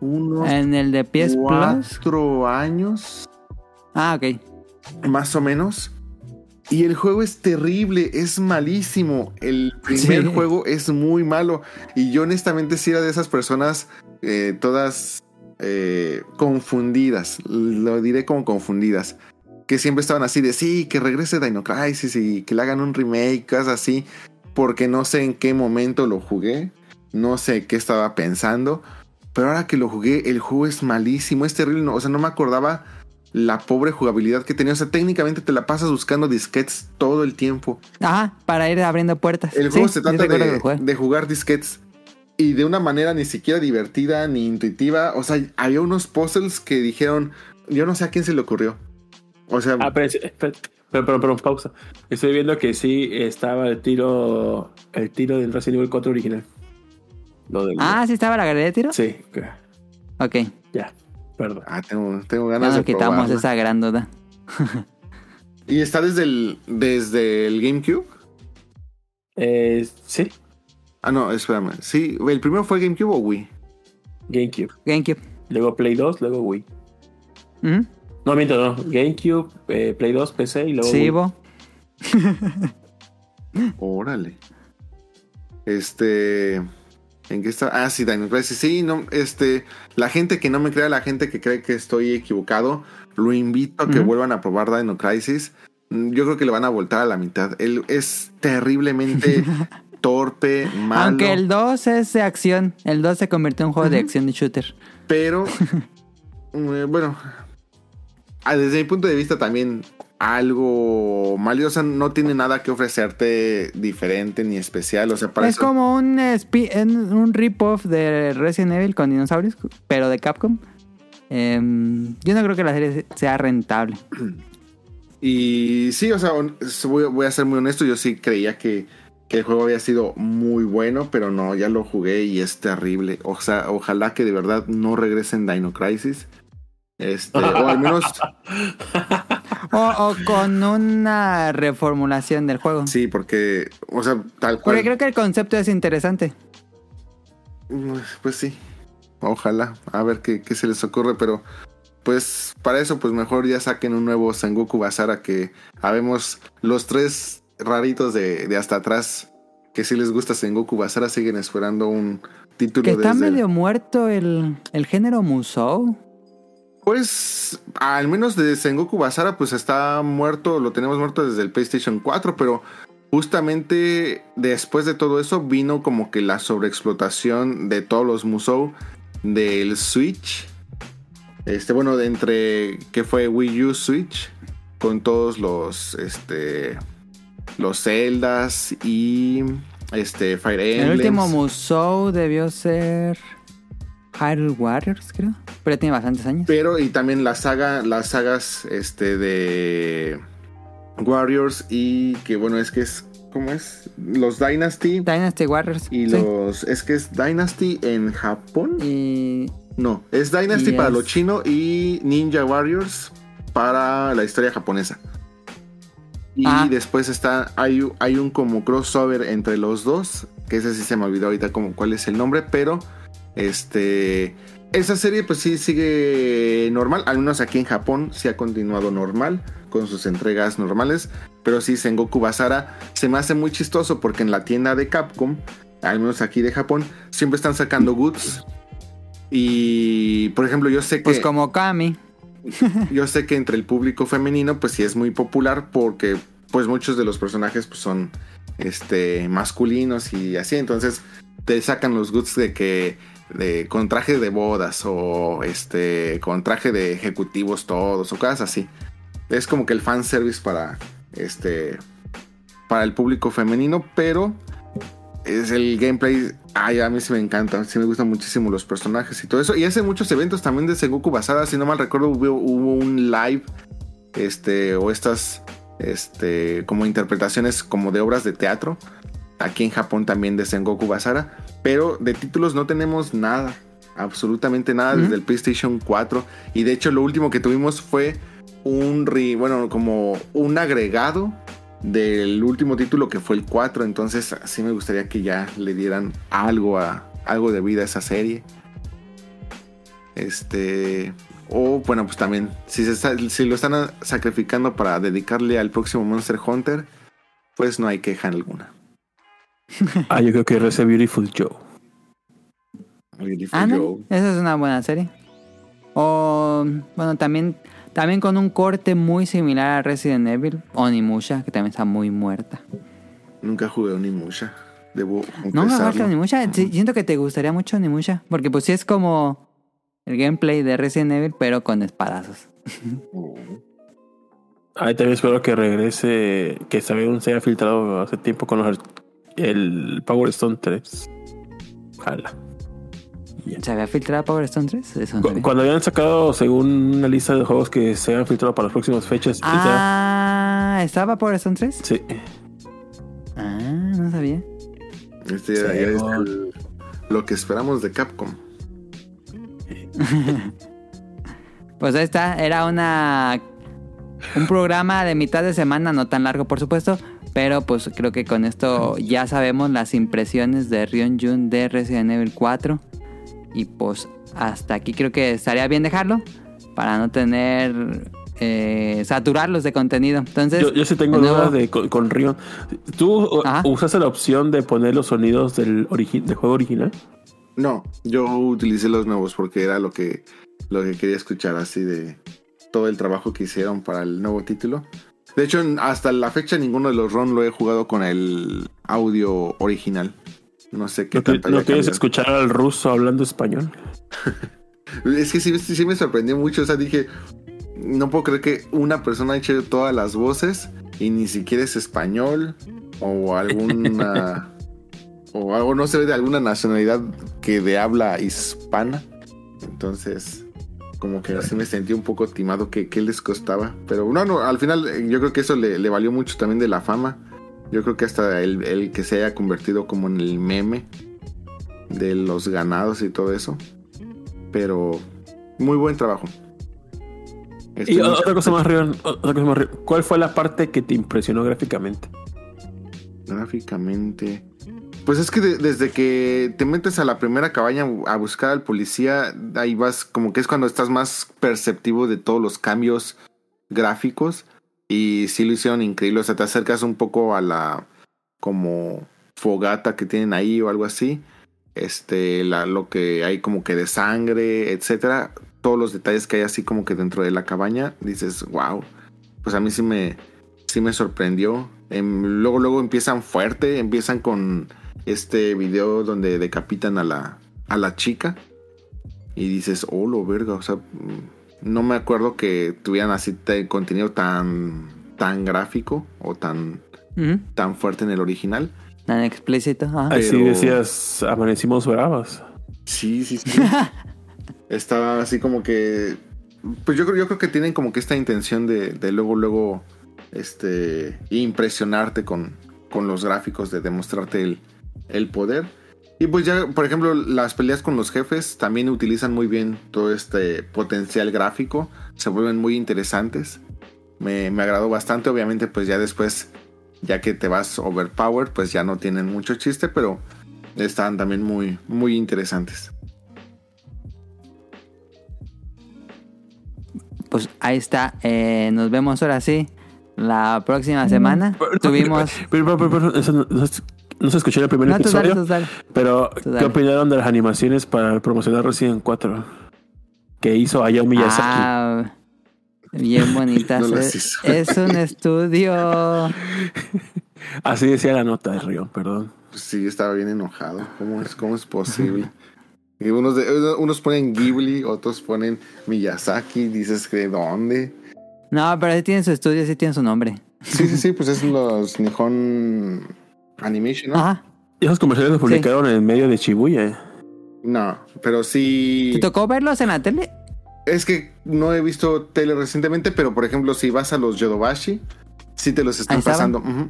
unos en el de Plus. cuatro años, Ah, ok. más o menos. Y el juego es terrible, es malísimo. El primer Sí. juego es muy malo. Y yo honestamente sí era de esas personas eh, todas eh, confundidas. Lo diré como confundidas. Que siempre estaban así de sí, que regrese Dino Crisis y que le hagan un remake, cosas así. Porque no sé en qué momento lo jugué. No sé qué estaba pensando. Pero ahora que lo jugué, el juego es malísimo, es terrible. no- o sea, no me acordaba la pobre jugabilidad que tenía. O sea, técnicamente te la pasas buscando disquetes todo el tiempo. Ajá, para ir abriendo puertas. El Sí, juego se trata de jugar disquetes. Y de una manera ni siquiera divertida ni intuitiva. O sea, había unos puzzles que dijeron. Yo no sé a quién se le ocurrió. O sea, Ah, pero, espera, pero, pero, pero, pausa. Estoy viendo que sí estaba el tiro el tiro del Resident Evil 4 original. Lo del, Ah, sí estaba la galería de tiro. sí, Ok, ya, perdón. ah, tengo, tengo ya ganas nos de quitamos probarla. esa gran duda. Y está desde el, desde el GameCube. Eh, sí, Ah, no, espérame. Sí, ¿el primero fue GameCube o Wii? GameCube. GameCube. Luego Play 2, luego Wii. Ujú. No, miento, no. GameCube, eh, Play 2, PC y luego Sí, Wii. Bo. Órale. Este. ¿En qué está? Ah, sí, Dino Crisis. Sí, no, este. La gente que no me crea, la gente que cree que estoy equivocado, lo invito a que vuelvan a probar Dino Crisis. Mm, Yo creo que le van a voltar a la mitad. Él es terriblemente torpe, malo. Aunque el 2 es de acción. El 2 se convirtió en un juego de acción de shooter. Pero, eh, bueno, ah, desde mi punto de vista también algo malo. O sea, no tiene nada que ofrecerte diferente ni especial. O sea, para es eso- como un, un rip-off de Resident Evil con dinosaurios, pero de Capcom. Em, yo no creo que la serie sea rentable. Y sí, o sea, voy a ser muy honesto, yo sí creía que, que el juego había sido muy bueno, pero no, ya lo jugué y es terrible. O sea, ojalá que de verdad no regresen Dino Crisis. Este, o al menos, O, o con una reformulación del juego. sí, porque, o sea, tal cual. Porque creo que el concepto es interesante. Mm, Pues sí, ojalá, a ver qué, qué se les ocurre, pero pues para eso, pues mejor ya saquen un nuevo Sengoku Basara que habemos los tres raritos de, de hasta atrás que si les gusta Sengoku Basara siguen esperando un título Que está el- medio muerto el, el género Musou. Pues al menos de Sengoku Basara pues está muerto, lo tenemos muerto desde el PlayStation 4, pero justamente después de todo eso vino como que la sobreexplotación de todos los Musou del Switch. Este, bueno, de entre que fue Wii U Switch con todos los este los Zeldas y este Fire El Emblems. último Musou debió ser Hyrule Warriors, creo. Pero tiene bastantes años. Pero y también la saga, las sagas este de Warriors y que bueno, es que es ¿cómo es? Los Dynasty Dynasty Warriors. y sí. los es que es Dynasty en Japón. Y No, es Dynasty Y para es- lo chino y Ninja Warriors para la historia japonesa. Y Ah. después está, hay, hay un como crossover entre los dos, que ese sí se me olvidó ahorita como cuál es el nombre, pero este, esa serie pues sí sigue normal, al menos aquí en Japón sí ha continuado normal, con sus entregas normales, pero sí Sengoku Basara se me hace muy chistoso porque en la tienda de Capcom, al menos aquí de Japón, siempre están sacando goods. Y por ejemplo, yo sé que Pues como Kami. yo sé que entre el público femenino pues sí es muy popular porque pues muchos de los personajes pues son este masculinos y así. Entonces te sacan los goods de que de con traje de bodas o este con traje de ejecutivos todos o cosas así. Es como que el fan service para este para el público femenino pero es el gameplay ay a mí sí me encanta sí me gustan muchísimo los personajes y todo eso. Y hace muchos eventos también de Sengoku basada si no mal recuerdo hubo, hubo un live este o estas este como interpretaciones como de obras de teatro aquí en Japón también de Sengoku Basara pero de títulos no tenemos nada absolutamente nada desde el PlayStation 4 y de hecho lo último que tuvimos fue un re- bueno como un agregado del último título que fue el 4 entonces sí me gustaría que ya le dieran algo a algo de vida a esa serie este o bueno pues también si, se está- si lo están sacrificando para dedicarle al próximo Monster Hunter pues no hay queja alguna Ah, yo creo que Rece Beautiful Joe. Beautiful Joe. esa es una buena serie. O, bueno, también, también con un corte muy similar a Resident Evil. Onimusha, que también está muy muerta. nunca jugué Onimusha debo No me gusta Onimusha. Siento que te gustaría mucho Onimusha. Porque pues sí es como el gameplay de Resident Evil, pero con espadazos. Ahí también espero que regrese, que sabe se haya filtrado hace tiempo con los, el Power Stone 3. Ojalá. ¿Se había filtrado Power Stone 3? Eso no Cu- sabía. Cuando habían sacado, según una lista de juegos que se habían filtrado para las próximas fechas, ya- Ah, ¿estaba Power Stone 3? sí. Ah, no sabía. Este ya- Sí, ya es el- lo que esperamos de Capcom Pues ahí está, era una un programa de mitad de semana, no tan largo por supuesto, pero pues creo que con esto ya sabemos las impresiones de Rion Jun de Resident Evil 4 y pues hasta aquí creo que estaría bien dejarlo para no tener eh, saturarlos de contenido. Entonces, Yo, yo sí tengo nuevo- dudas de, con, con Rion. ¿Tú Ajá. usaste la opción de poner los sonidos del, origi- del juego original? No, yo utilicé los nuevos porque era lo que, lo que quería escuchar así de todo el trabajo que hicieron para el nuevo título. De hecho, hasta la fecha ninguno de los RON lo he jugado con el audio original. No sé qué ¿No, que- tanto no quieres escuchar al ruso hablando español? Es que sí, sí me sorprendió mucho. O sea, dije, no puedo creer que una persona ha hecho todas las voces y ni siquiera es español o alguna... o algo, no se ve de alguna nacionalidad que de habla hispana. Entonces, como que así me sentí un poco timado que qué les costaba. Pero no, no, al final eh, yo creo que eso le, le valió mucho también de la fama. Yo creo que hasta el, el que se haya convertido como en el meme de los ganados y todo eso. Pero muy buen trabajo. Estoy Y otra cosa más, Rion, otra cosa más. ¿Cuál fue la parte que te impresionó gráficamente? Gráficamente. Pues es que de- desde que te metes a la primera cabaña a buscar al policía, ahí vas como que es cuando estás más perceptivo de todos los cambios gráficos. Y sí lo hicieron increíble. O sea, te acercas un poco a la como fogata que tienen ahí o algo así. Este, lo que hay como que de sangre, etcétera. Todos los detalles que hay así como que dentro de la cabaña. Dices, wow. Pues a mí sí me, sí me sorprendió. Em, luego, luego empiezan fuerte, empiezan con este video donde decapitan a la, a la chica. Y dices, oh, lo verga, o sea, no me acuerdo que tuvieran así te- contenido tan, tan gráfico o tan, tan fuerte en el original. Tan explícito. ajá. Así Pero- decías, amanecimos bravas. Sí, sí, sí. Estaba así como que. Pues yo creo, yo creo que tienen como que esta intención de, de luego, luego, este, impresionarte con, con los gráficos, de demostrarte el, el poder. Y pues ya, por ejemplo, las peleas con los jefes también utilizan muy bien todo este potencial gráfico. Se vuelven muy interesantes. Me, me agradó bastante. Obviamente, pues ya después, ya que te vas overpowered, pues ya no tienen mucho chiste, pero están también muy, muy interesantes. Pues ahí está. Eh, nos vemos ahora sí. La próxima semana tuvimos. Pero, pero, pero, pero, eso no, no es- no se escuchó en el primer No, tú dale, episodio. tú dale. Pero, Tú dale. ¿qué opinaron de las animaciones para promocionar Resident 4? Que hizo Hayao Miyazaki. Ah, bien bonitas. No las es, un estudio. Así decía la nota de Río, perdón. Pues sí, estaba bien enojado. ¿Cómo es, cómo es posible? Y unos, de- unos ponen Ghibli, otros ponen Miyazaki. Dices que de dónde. No, pero sí tiene su estudio, sí tiene su nombre. Sí, sí, sí, pues es los Nihon Animation, ¿no? Ajá. Y esos comerciales los publicaron en medio de Shibuya. No, pero sí. ¿Te tocó verlos en la tele? Es que no he visto tele recientemente, pero por ejemplo, si vas a los Yodobashi, sí te los están pasando. Ujú.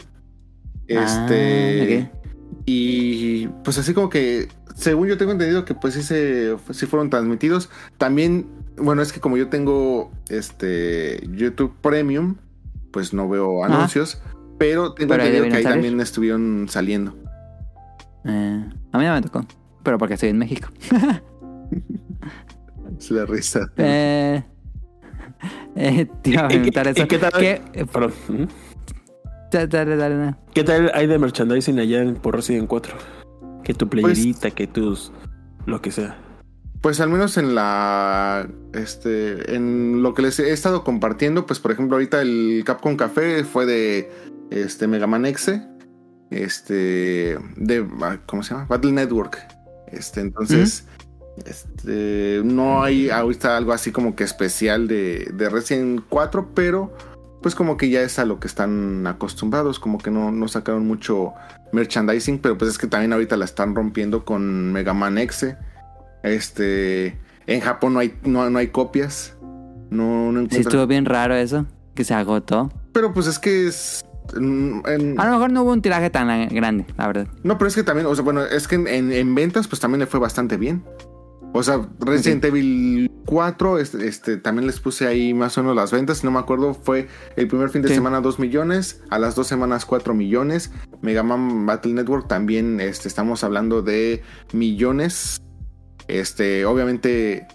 Este. Ah, Y pues así como que, según yo tengo entendido que pues sí, se, sí fueron transmitidos. También, bueno, es que como yo tengo este YouTube Premium, pues no veo anuncios. Pero tengo Pero entendido que ahí salir. también estuvieron saliendo. Eh, a mí no me tocó. Pero porque estoy en México. Es la risa. Eh, eh, te iba a ¿Y qué- preguntar y eso. qué tal? ¿Qué- eh, Perdón. ¿Mm? Dale, dale, dale. ¿Qué tal hay de merchandising allá en, por Resident 4? Que tu playerita, que tus. lo que sea. Pues al menos en la. Este. En lo que les he estado compartiendo, pues por ejemplo, ahorita el Capcom Café fue de. Este. Mega Man X. Este. De. ah, ¿Cómo se llama? Battle Network. Este. Entonces. Este. No hay ahorita algo así como que especial de, de Resident 4, pero. Pues como que ya es a lo que están acostumbrados. Como que no, no sacaron mucho merchandising. Pero pues es que también ahorita la están rompiendo con Mega Man X. Este. En Japón no hay, no, no hay copias. No, no Sí, encuentras- estuvo bien raro eso. Que se agotó. Pero pues es que es. en- en- A lo mejor no hubo un tiraje tan grande, la verdad. no, pero es que también, o sea, bueno, es que en, en- en ventas, pues también le fue bastante bien. O sea, Resident Evil 4, este, este, también les puse ahí más o menos las ventas, si no me acuerdo, fue el primer fin de Sí. semana 2 millones, a las dos semanas 4 millones. Mega Man Battle Network también este, estamos hablando de millones. Este, obviamente,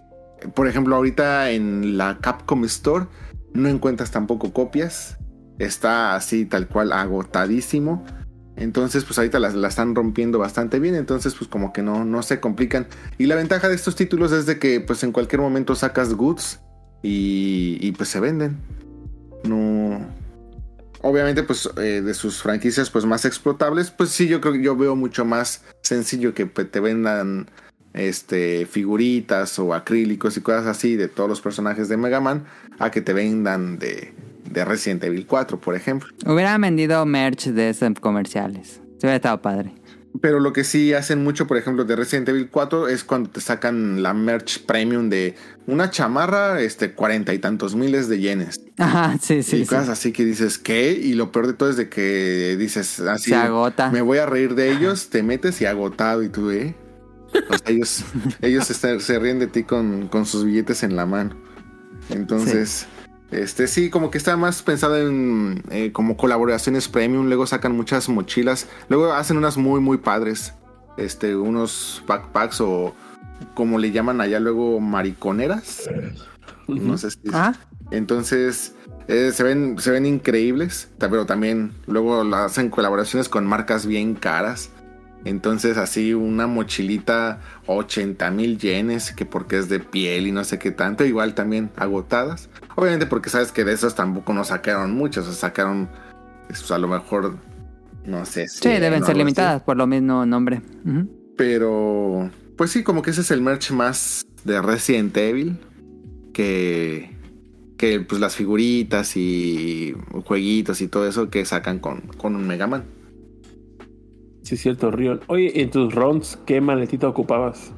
por ejemplo, ahorita en la Capcom Store no encuentras tampoco copias. Está así tal cual agotadísimo. Entonces, pues ahorita la, están rompiendo bastante bien. Entonces, pues como que no, no se complican. Y la ventaja de estos títulos es de que pues en cualquier momento sacas goods y, y, pues se venden. No. Obviamente, pues eh, de sus franquicias pues más explotables, pues sí, yo creo que yo veo mucho más sencillo que pues, te vendan este figuritas o acrílicos y cosas así de todos los personajes de Mega Man a que te vendan de, de Resident Evil 4, por ejemplo. Hubieran vendido merch de esos comerciales. Se hubiera estado padre. Pero lo que sí hacen mucho, por ejemplo, de Resident Evil 4 es cuando te sacan la merch premium de una chamarra, este, cuarenta y tantos miles de yenes. Ajá, sí, sí. y sí. cosas así que dices, ¿qué? Y lo peor de todo es de que dices así. Se agota. Me voy a reír de ellos, te metes y agotado y tú, ¿eh? O sea, ellos, ellos están- se ríen de ti con, con sus billetes en la mano. Entonces, este sí, como que está más pensado en eh, como colaboraciones premium. Luego sacan muchas mochilas. Luego hacen unas muy, muy padres. Este, unos backpacks o como le llaman allá luego mariconeras. No sé si. Ajá. Entonces, eh, se, ven, se ven increíbles, pero también luego hacen colaboraciones con marcas bien caras. Entonces, así una mochilita 80 mil yenes, que porque es de piel y no sé qué tanto, igual también agotadas. Obviamente porque sabes que de esas tampoco no sacaron muchas, o sea, sacaron pues, a lo mejor, no sé. Sí, 100 o deben ser así. limitadas por lo mismo nombre. Pero, pues sí, como que ese es el merch más de Resident Evil. Que, que pues las figuritas y jueguitos y todo eso que sacan con, con un Mega Man. Sí, es cierto, Río. Oye, en tus rounds, ¿qué maletita ocupabas?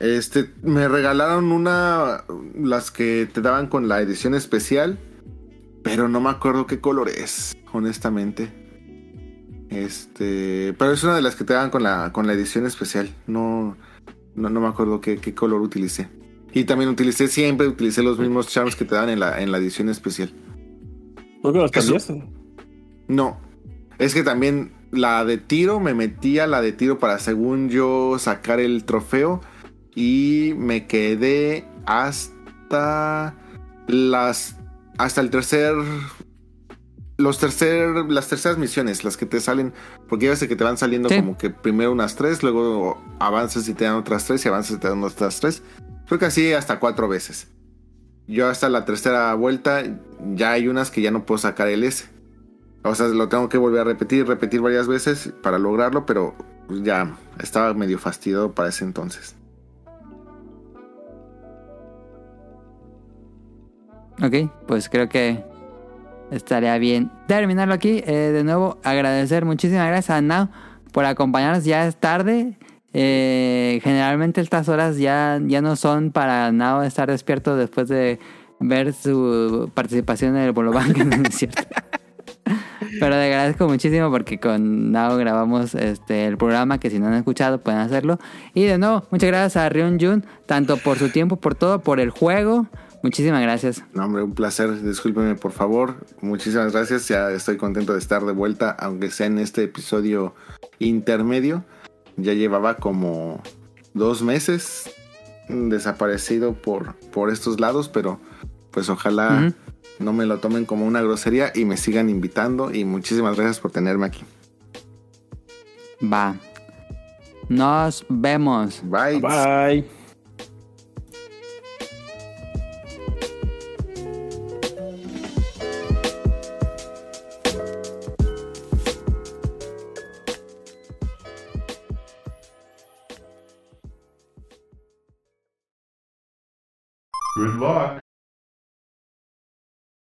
Este, me regalaron una, las que te daban con la edición especial, pero no me acuerdo qué color es, honestamente. Este, pero es una de las que te dan con la, con la edición especial. No, no, no me acuerdo qué, qué color utilicé. Y también utilicé, siempre utilicé los mismos charms que te dan en la, en la edición especial. ¿Por qué los cambiaste? No, es que también la de tiro, me metí a la de tiro para según yo sacar el trofeo y me quedé hasta las hasta el tercer los tercer las terceras misiones, las que te salen, porque ya ves que te van saliendo Sí. como que primero unas tres, luego avanzas y te dan otras tres y avanzas y te dan otras tres. Creo que así hasta cuatro veces. Yo hasta la tercera vuelta ya hay unas que ya no puedo sacar el S. O sea, lo tengo que volver a repetir, repetir varias veces para lograrlo, pero ya estaba medio fastidiado para ese entonces. Ok, pues creo que estaría bien terminarlo aquí. Eh, de nuevo, agradecer muchísimas gracias a Now por acompañarnos. Ya es tarde. Eh, generalmente estas horas ya, ya no son para Now estar despierto después de ver su participación en el Bolobank, no es cierto. Pero le agradezco muchísimo porque con Nao grabamos este el programa que si no han escuchado pueden hacerlo. Y de nuevo, muchas gracias a Ryun Jun, tanto por su tiempo, por todo, por el juego. Muchísimas gracias. No, hombre, un placer. Discúlpeme, por favor. Muchísimas gracias. Ya estoy contento de estar de vuelta, aunque sea en este episodio intermedio. Ya llevaba como dos meses desaparecido por, por estos lados, pero pues ojalá. No me lo tomen como una grosería y me sigan invitando. Y muchísimas gracias por tenerme aquí. Va. Nos vemos. Bye. Bye.